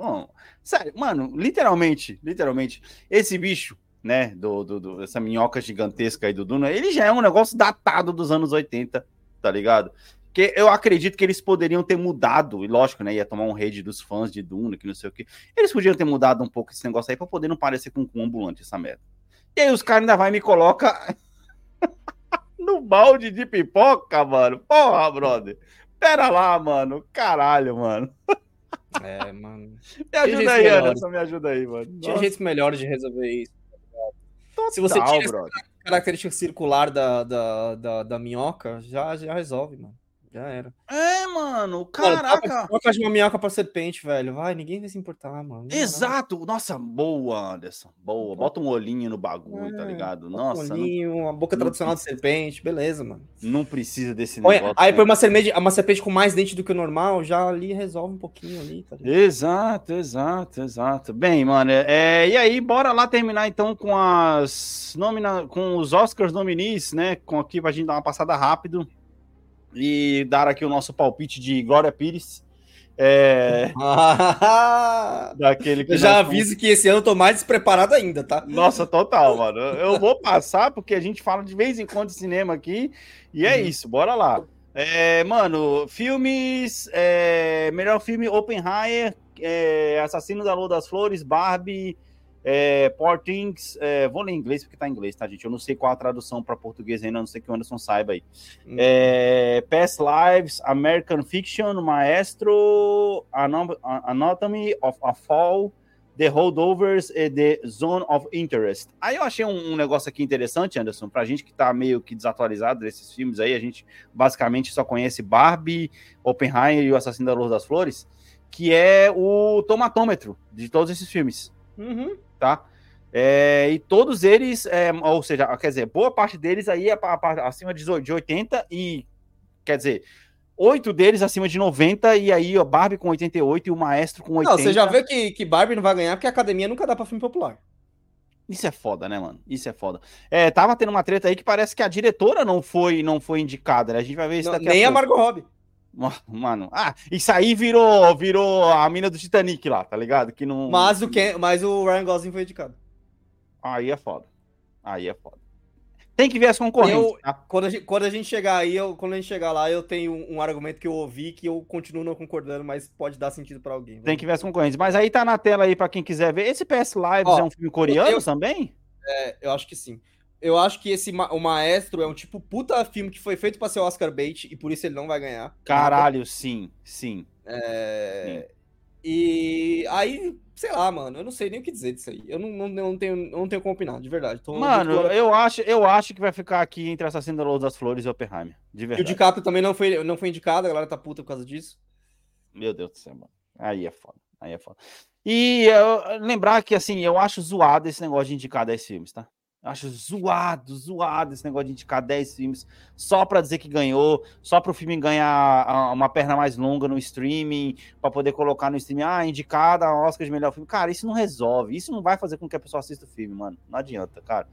sério, mano, literalmente, literalmente, esse bicho, né, do, do, do- essa minhoca gigantesca aí do Duna, ele já é um negócio datado dos anos 80, tá ligado? Que eu acredito que eles poderiam ter mudado, e lógico, né, ia tomar um rede dos fãs de Duna, que não sei o quê. Eles podiam ter mudado um pouco esse negócio aí pra poder não parecer com um ambulante essa merda. E aí os caras ainda vai e me coloca no balde de pipoca, mano. Porra, brother. Pera lá, mano. Caralho, mano. É, mano. Me ajuda aí, melhores. Anderson. Me ajuda aí, mano. Tinha Nossa, jeitos melhores de resolver isso. total, Se você tira essa brother. característica circular da, da, da, da minhoca, já, já resolve, mano. Já era. É, mano. Mano, Caraca. troca de uma minhoca pra serpente, velho. Vai, ninguém vai se importar, mano. Exato. Nossa, boa, Anderson. Boa. Bota um olhinho no bagulho, tá É, ligado? Nossa, Nossa, não, uma boca tradicional de serpente, beleza, mano. não precisa desse Põe- negócio. aí né? põe uma serpente, uma serpente com mais dente do que o normal, já ali resolve um pouquinho ali, tá ligado? Exato, exato, exato. Bem, mano, é, e aí, bora lá terminar então com as nomina, com os Oscars nominees, né? Com aqui pra gente dar uma passada rápido e dar aqui o nosso palpite de Glória Pires. É, daquele que Eu já aviso que esse ano eu tô mais despreparado ainda, tá? Nossa, total, mano. Eu vou passar porque a gente fala de vez em quando de cinema aqui e é Uhum. isso, bora lá. É, mano, filmes, é, melhor filme Oppenheimer, é, Assassino da Lua das Flores, Barbie, é, Poor Things, é, vou ler em inglês porque tá em inglês, tá, gente? Eu não sei qual a tradução para português ainda, a não sei que o Anderson saiba aí. Hum. É, Past Lives, American Fiction, Maestro, Anatomy of a Fall, The Holdovers e The Zone of Interest. Aí eu achei um, um negócio aqui interessante, Anderson, pra gente que tá meio que desatualizado desses filmes aí, a gente basicamente só conhece Barbie, Oppenheimer e o Assassino da Luz das Flores. que é o tomatômetro de todos esses filmes, Uhum. Tá? É, e todos eles, é, ou seja, quer dizer, boa parte deles aí é acima de 18 de 80 e, quer dizer, oito deles acima de 90 e aí, ó, Barbie com 88 e o Maestro com 80. Não, você já vê que, que Barbie não vai ganhar porque a academia nunca dá pra filme popular. Isso é foda, né, mano? Isso é foda. É, tava tendo uma treta aí que parece que a diretora não foi, não foi indicada, né? A gente vai ver isso Não, daqui nem a pouco. Margot Robbie. Ma- Mano, ah, isso aí virou, virou a mina do Titanic lá, tá ligado? Que não. Mas o, Ken, mas o Ryan Gosling foi indicado. Aí é foda. Aí é foda. Tem que ver as concorrentes. Eu- tá? Quando a gente, quando a gente chegar aí, eu, quando a gente chegar lá, eu tenho um argumento que eu ouvi que eu continuo não concordando, mas pode dar sentido pra alguém. Tem que ver as concorrentes. Mas aí tá na tela aí pra quem quiser ver. Esse PS Lives Ó, é um filme coreano eu- também? É, eu acho que sim. Eu acho que esse o Maestro é um tipo puta filme que foi feito pra ser Oscar bait e por isso ele não vai ganhar. Caralho, sim, sim. É, E aí, sei lá, mano, eu não sei nem o que dizer disso aí. Eu não, não, não tenho, não tenho como opinar, de verdade. Tô Mano, muito- eu acho, eu acho que vai ficar aqui entre Assassino da Luz das Flores e Oppenheimer. De E o verdade. DiCaprio também não foi, não foi indicado, a galera tá puta por causa disso. Meu Deus do céu, mano. Aí é foda. Aí é foda. E eu- lembrar que, assim, eu acho zoado esse negócio de indicar 10 filmes, tá? Acho zoado, zoado esse negócio de indicar 10 filmes só pra dizer que ganhou, só pro filme ganhar uma perna mais longa no streaming, pra poder colocar no streaming, ah, indicada Oscar de melhor filme. Cara, isso não resolve, isso não vai fazer com que a pessoa assista o filme, mano. Não adianta, cara.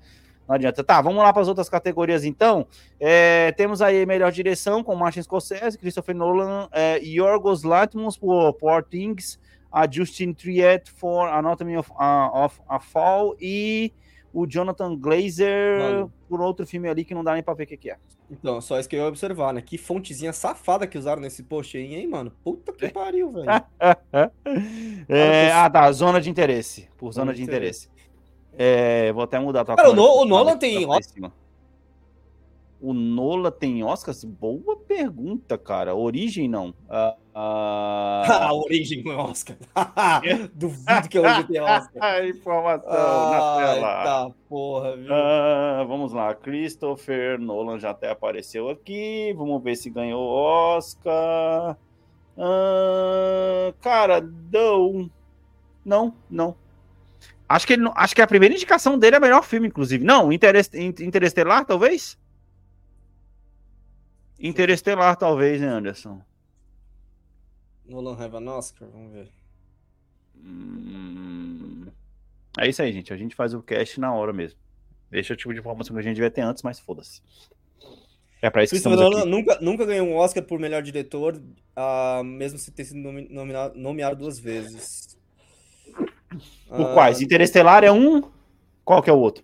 Não adianta. Tá, vamos lá para as outras categorias então. É, temos aí melhor direção com Martin Scorsese, Christopher Nolan, é, Yorgos Lanthimos por Poor Things, a Justin Triet for Anatomy of, uh, of a Fall e o Jonathan Glazer Mano. por outro filme ali que não dá nem pra ver o que, que é. Então, só isso que eu ia observar, né? Que fontezinha safada que usaram nesse post aí, hein, mano? Puta que pariu, velho. É, ah, tá. Zona de interesse. Por zona, Zona de de interesse. É, vou até mudar a tua Cara, o No- o Nolan pra tem ficar O Nola tem Oscars? Boa pergunta, cara. Origem não. Ah, ah, a origem não é Oscar. Duvido que a origem tenha Oscar. informação na Ai, tela. tá, porra, viu? Ah, vamos lá, Christopher Nolan já até apareceu aqui. Vamos ver se ganhou Oscar. Ah, cara, não. Não, não. Acho que, ele, não- acho que a primeira indicação dele é o melhor filme, inclusive. Não, Interest, In- Interestelar, talvez? Interestelar, talvez, né, Anderson? Nolan have an Oscar, vamos ver. Hum, É isso aí, gente. A gente faz o cast na hora mesmo. Deixa o tipo de informação que a gente devia ter antes, mas foda-se. É pra isso que estamos Nolan aqui. nunca, nunca ganhou um Oscar por melhor diretor, ah, mesmo sem ter sido nominado, nomeado duas vezes. Por Ah, quais? Interestelar é um. Qual que é o outro?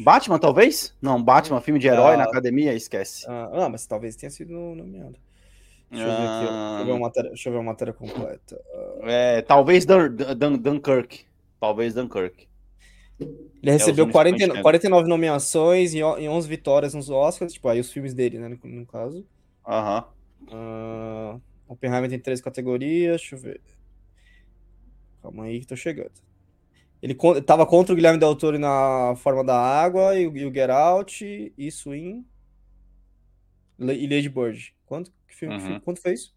Batman, talvez? Não, Batman, filme de herói Ah. na academia, esquece. Ah, ah, mas talvez tenha sido nomeado. Deixa eu ver aqui, ó. Deixa eu ver a matéria, deixa eu ver a matéria completa. É, talvez Dun- Dun- Dunkirk. Talvez Dunkirk. Ele recebeu filmes 40, que a gente 49 nomeações e o- e 11 vitórias nos Oscars, tipo, aí os filmes dele, né, no, no caso. Aham. Ah, Oppenheimer tem três categorias, deixa eu ver. Calma aí que tô chegando. Ele con- tava contra o Guilherme Del Toro na Forma da Água e o, e o Get Out, isso em... Le- E Lady Bird. Quanto, que filme, Uhum. fi- quanto fez?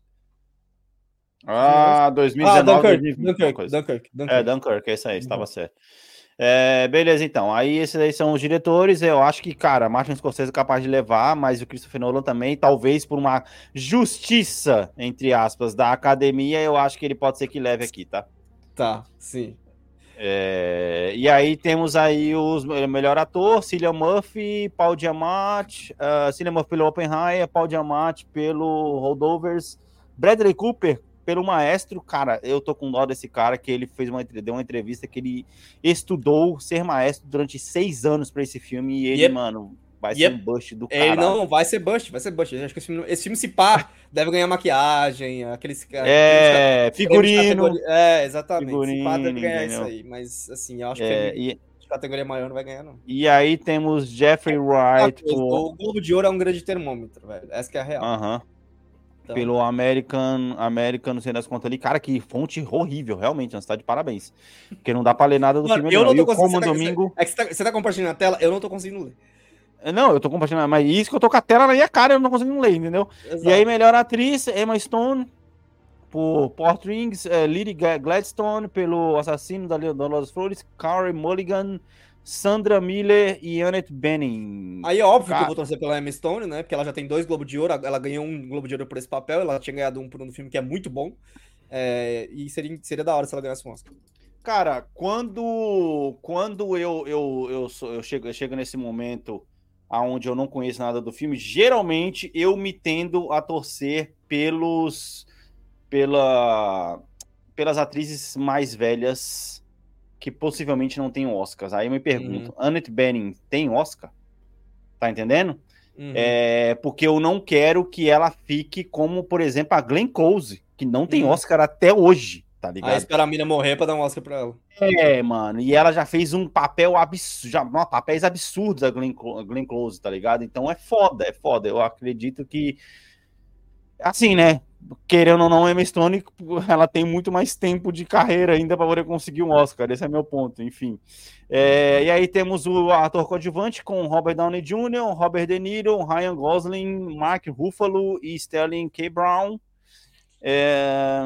Ah, Ah, 2019, Dunkirk, 2020, Dunkirk, coisa. Dunkirk, É, Dunkirk. Dunkirk, é isso aí, estava certo. É, beleza, então. Aí esses aí são os diretores. Eu acho que, cara, Martin Scorsese é capaz de levar, mas o Christopher Nolan também, talvez por uma justiça, entre aspas, da academia, eu acho que ele pode ser que leve aqui, tá? Tá, sim. É, e aí temos aí os o melhor ator, Cillian Murphy, Paul Giamatti, uh, Cillian Murphy pelo Oppenheimer, Paul Giamatti pelo Holdovers, Bradley Cooper pelo Maestro. Cara, eu tô com dó desse cara que ele fez uma deu uma entrevista que ele estudou ser maestro durante seis anos para esse filme e ele, Yep. mano, vai ser um bust do Ele cara. não vai ser bust, vai ser bust. Eu acho que esse filme, esse filme se pá, deve ganhar maquiagem, aqueles. É, aqueles figurino. É, exatamente. se pá, Figurino, deve ganhar entendeu? isso aí. Mas, assim, eu acho É, que ele, e, categoria maior não vai ganhar, não. e aí temos Jeffrey Outra Wright coisa, por- O Globo de Ouro é um grande termômetro, velho. Essa que é a real. Aham. Então, Pelo American, American, não sei das contas ali. Cara, que fonte horrível, realmente. Você tá de parabéns. Porque não dá pra ler nada do Mano, filme. eu não. não tô conseguindo. Como Você tá, Domingo. é que você tá, você tá compartilhando a tela, eu não tô conseguindo ler. Não, eu tô compartilhando. Mas isso que eu tô com a tela na minha cara, eu não tô conseguindo ler, entendeu? Exato. E aí, melhor atriz, Emma Stone. por Port Rings, é, Lily Gladstone, pelo assassino da Leão das Flores, Carrie Mulligan, Sandra Miller e Annette Bening. Aí é óbvio Cara... que eu vou torcer pela Emma Stone, né? Porque ela já tem dois Globos de Ouro, ela ganhou um Globo de Ouro por esse papel, ela tinha ganhado um por um filme que é muito bom. É, e seria, seria da hora se ela ganhasse um Oscar. Cara, quando, quando eu, eu, eu, eu, chego, eu chego nesse momento aonde eu não conheço nada do filme, geralmente eu me tendo a torcer pelos pela, pelas atrizes mais velhas que possivelmente não tem Oscars. Aí eu me pergunto, uhum. Annette Bening tem Oscar? Tá entendendo? Uhum. É, porque eu não quero que ela fique como, por exemplo, a Glenn Close, que não tem uhum. Oscar até hoje, tá ligado? Aí espera a mina morrer pra dar um Oscar pra ela. É, mano, e ela já fez um papel absurdo, já, papéis absurdos a Glenn, Glenn Close, tá ligado? Então é foda, é foda. Eu acredito que, assim, né? querendo ou não, Emma Stone, ela tem muito mais tempo de carreira ainda para poder conseguir um Oscar. Esse é meu ponto, enfim. É, e aí temos o ator coadjuvante com Robert Downey Jr., Robert De Niro, Ryan Gosling, Mark Ruffalo e Sterling K. Brown. É...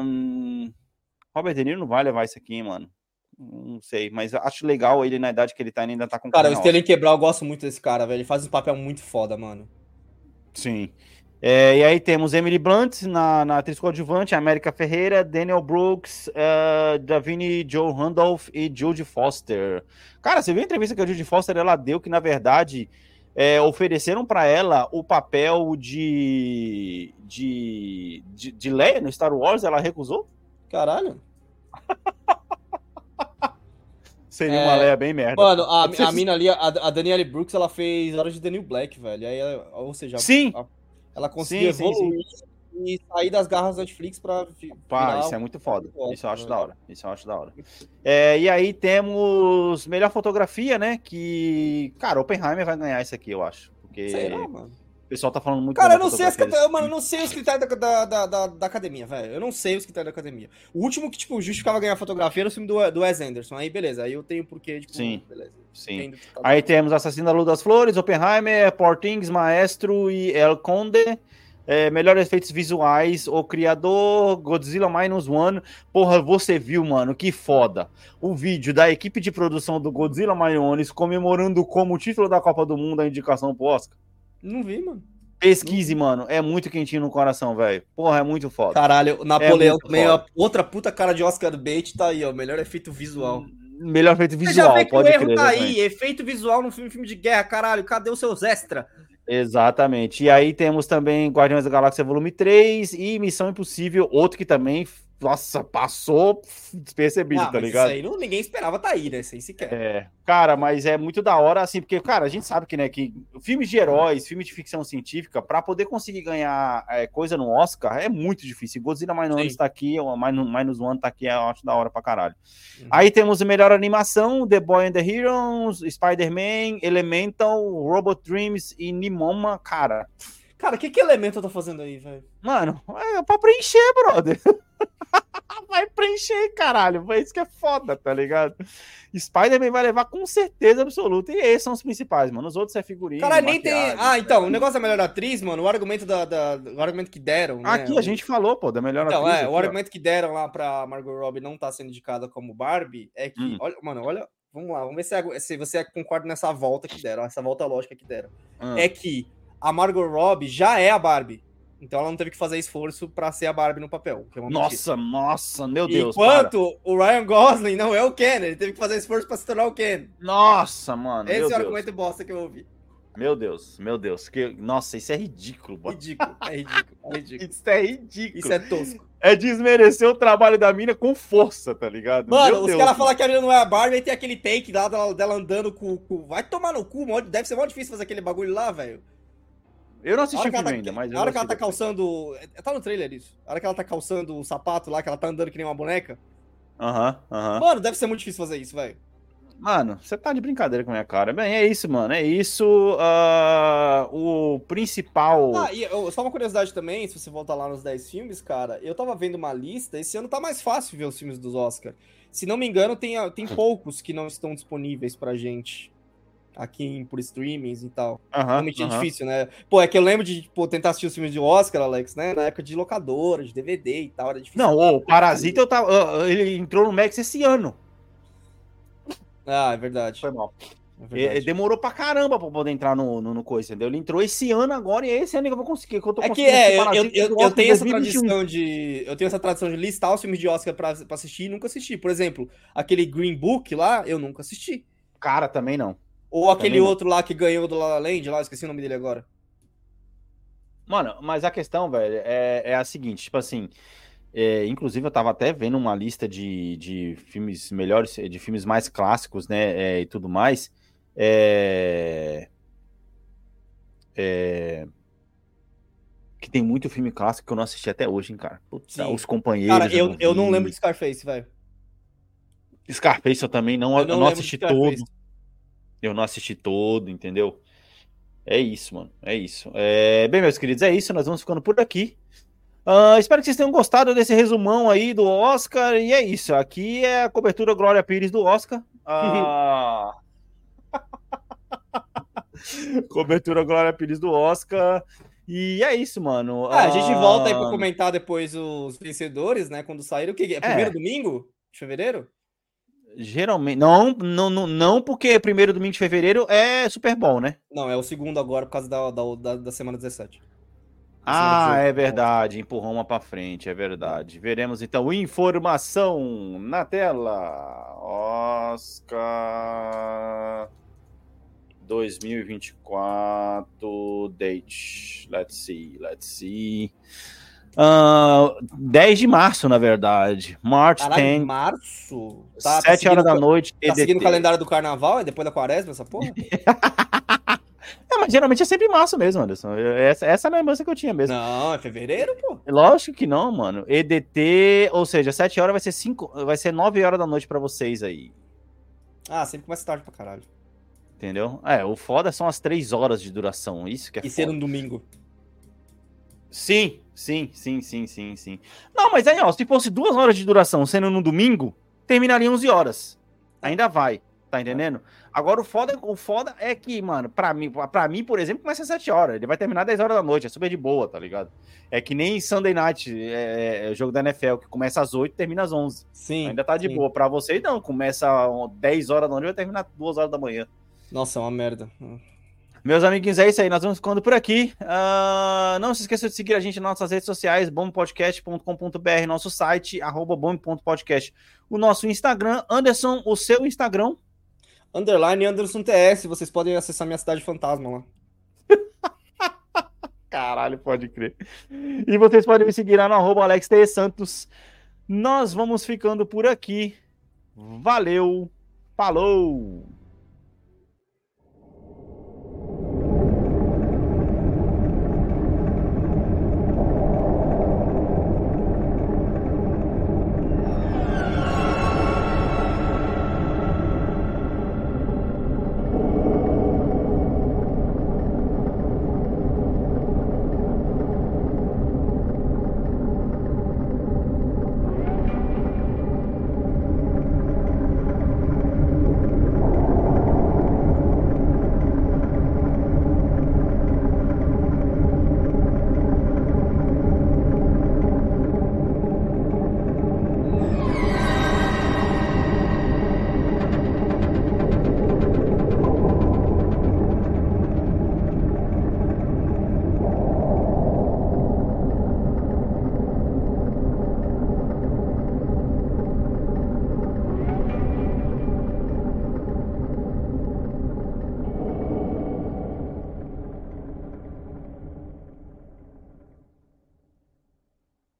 Robert De Niro não vai levar isso aqui, mano. Não sei, mas acho legal ele na idade que ele tá ainda tá com Cara, o Sterling. Brown eu gosto muito desse cara, velho. Ele faz um papel muito foda, mano. Sim. É, e aí temos Emily Blunt na, na atriz coadjuvante, América Ferreira, Daniel Brooks, uh, Davine Joe Randolph e Judy Foster. Cara, você viu a entrevista que a Judy Foster ela deu que, na verdade, é, ofereceram para ela o papel de, de, de, de Leia no Star Wars, ela recusou? Caralho. Seria é, uma Leia bem merda. Mano, a, a mina ali, a, a Danielle Brooks, ela fez Hora de Daniel Black, velho. Aí, ou seja, Sim. A, ela conseguiu sim, evoluir sim, sim. e sair das garras da Netflix pra. Pá, isso é muito foda. Isso eu acho da hora. Isso eu acho da hora. É, e aí temos melhor fotografia, né? Que. Cara, Oppenheimer vai ganhar isso aqui, eu acho. Porque. Sei lá, mano. O pessoal tá falando muito Cara, eu não sei, as, mano, eu não sei os critérios da, da, da, da academia, velho. Eu não sei os critérios da academia. O último que, tipo, justificava ganhar fotografia era o filme do, do Wes Anderson. Aí, beleza. Aí eu tenho porquê, tipo, Sim. beleza. Sim. Aí temos Assassino da Luz das Flores, Oppenheimer, Portings, Maestro e El Conde. É, melhores efeitos visuais, o criador Godzilla Minus One. Porra, você viu, mano, que foda. O vídeo da equipe de produção do Godzilla Minus One comemorando como título da Copa do Mundo a indicação pro Oscar. Não vi, mano. Pesquise, mano. É muito quentinho no coração, velho. Porra, é muito foda. Caralho, Napoleão é também, ó, outra puta cara de Oscar bait tá aí, ó. Melhor efeito visual. Melhor efeito visual, Você já vê pode o erro crer, tá aí, efeito visual no filme, filme de guerra, caralho. Cadê os seus extra? Exatamente. E aí temos também Guardiões da Galáxia Volume 3 e Missão Impossível, outro que também nossa, passou despercebido, ah, tá ligado? Isso aí não, ninguém esperava tá aí, né? Sem sequer. É, cara, mas é muito da hora, assim, porque, cara, a gente sabe que, né, que filmes de heróis, filmes de ficção científica, para poder conseguir ganhar é, coisa no Oscar é muito difícil. Godzilla Minus One tá aqui, Minus, Minus One tá aqui, eu acho da hora pra caralho. Uhum. Aí temos a melhor animação, The Boy and the Heroes, Spider-Man, Elemental, Robot Dreams e Nimoma, cara. Cara, o que que Elemental tá fazendo aí, velho? Mano, é pra preencher, brother. vai preencher, caralho. Foi isso que é foda, tá ligado? Spider-Man vai levar com certeza absoluta. E esses são os principais, mano. Os outros é figurino. Cara, nem tem. Ah, então, o negócio da melhor atriz, mano, o argumento da. da o argumento que deram. Né? Aqui a gente falou, pô, da melhor então, atriz. É, aqui, o argumento ó. que deram lá pra Margot Robbie não tá sendo indicada como Barbie é que. Hum. Olha, mano, olha. Vamos lá, vamos ver se, é, se você concorda nessa volta que deram, essa volta lógica que deram. Hum. É que a Margot Robbie já é a Barbie. Então ela não teve que fazer esforço para ser a Barbie no papel. É nossa, nossa, meu Deus. Enquanto para. o Ryan Gosling não é o Ken, ele teve que fazer esforço para se tornar o Ken. Nossa, mano. Esse é o argumento bosta que eu ouvi. Meu Deus, meu Deus. Que... Nossa, isso é ridículo. Ridículo, é ridículo, é ridículo. isso é ridículo. Isso é tosco. É desmerecer o trabalho da mina com força, tá ligado? Mano, meu os caras falam que a mina não é a Barbie, aí tem aquele take lá dela, dela andando com o cu. Vai tomar no cu, deve ser muito difícil fazer aquele bagulho lá, velho. Eu não assisti o filme tá, ainda, mas. A hora que ela tá calçando. É, tá no trailer isso. A hora que ela tá calçando o sapato lá, que ela tá andando que nem uma boneca. Aham, uhum, aham. Uhum. Mano, deve ser muito difícil fazer isso, velho. Mano, você tá de brincadeira com a minha cara. Bem, é isso, mano. É isso. Uh, o principal. Ah, e só uma curiosidade também, se você voltar lá nos 10 filmes, cara, eu tava vendo uma lista. Esse ano tá mais fácil ver os filmes dos Oscar. Se não me engano, tem, tem poucos que não estão disponíveis pra gente aqui em, por streamings e tal. Aham, Realmente é aham. difícil, né? Pô, é que eu lembro de tipo, tentar assistir os filmes de Oscar, Alex, né? Na época de locadora, de DVD e tal, era difícil. Não, o Parasita eu tava, ele entrou no Max esse ano. Ah, é verdade. Foi mal. É E- verdade. demorou pra caramba pra poder entrar no, no, no coisa, entendeu? Ele entrou esse ano agora e é esse ano que eu vou conseguir. Que eu tô É que é, eu, eu, eu, tenho essa 2021. tradição de. Eu tenho essa tradição de listar os filmes de Oscar pra, pra assistir e nunca assisti. Por exemplo, aquele Green Book lá, eu nunca assisti. Cara, também não. Ou aquele Também não. outro lá que ganhou do La La Land, lá, eu esqueci o nome dele agora. Mano, mas a questão, velho, é, é a seguinte, tipo assim, é, inclusive eu tava até vendo uma lista de, de filmes melhores, de filmes mais clássicos, né, é, e tudo mais, é, é, que tem muito filme clássico que eu não assisti até hoje, hein, cara. Putz, Sim. os companheiros. Cara, eu, eu não lembro de Scarface, velho. Scarface eu também não, eu não, lembro de assisti todo. Eu não assisti todo, entendeu? É isso, mano. É isso. É, Bem, meus queridos, é isso. Nós vamos ficando por aqui. Ah, espero que vocês tenham gostado desse resumão aí do Oscar. E é isso. Aqui é a cobertura Glória Pires do Oscar. Ah, cobertura Glória Pires do Oscar. E é isso, mano. Ah, a gente volta aí pra Ah, comentar depois os vencedores, né? Quando saíram. O que? É primeiro domingo de fevereiro? Geralmente. Não, não, não, não, porque primeiro domingo de fevereiro é Super Bowl, né? Não, é o segundo agora por causa da, da, da, da semana 17. Ah, é 18, verdade, empurrou uma pra frente, é verdade. Veremos então informação na tela. Oscar 2024 date. Let's see, let's see. Ah, 10 de março, na verdade. March Caralho, 10, março? Tá, 7 seguindo horas da noite. Tá seguindo o EDT. calendário do carnaval? É depois da quaresma, essa porra? É, mas geralmente é sempre março mesmo, Anderson. Essa, essa é a lembrança que eu tinha mesmo. Não, é fevereiro, pô. Lógico que não, mano. EDT, ou seja, 7 horas vai ser 5, vai ser 9 horas da noite pra vocês aí, Ah, sempre começa tarde pra caralho. entendeu? É, o foda são as 3 horas de duração, isso que é E ser foda. um domingo. Sim, sim, sim, sim, sim, sim. Não, mas aí, ó, se fosse 2 horas de duração sendo no domingo, terminaria 11 horas. Ainda vai, tá entendendo? Agora o foda, o foda é que, mano, pra mim, pra mim, por exemplo, começa às 7 horas, ele vai terminar 10 horas da noite, é super de boa, tá ligado? É que nem Sunday Night, é, é, jogo da NFL, que começa às 8 e termina às 11. Sim. Ainda tá de sim. boa. Pra vocês, não. Começa 10 horas da noite e vai terminar 2 horas da manhã. Nossa, é uma merda. Meus amiguinhos, é isso aí. Nós vamos ficando por aqui. Ah, não se esqueça de seguir a gente nas nossas redes sociais, bombpodcast.com.br, nosso site, arroba bomb.podcast. O nosso Instagram. Anderson, o seu Instagram. Underline Anderson TS, vocês podem acessar minha cidade fantasma lá. Caralho, pode crer. E vocês podem me seguir lá no arroba Alex T. Santos. Nós vamos ficando por aqui. Valeu. Falou.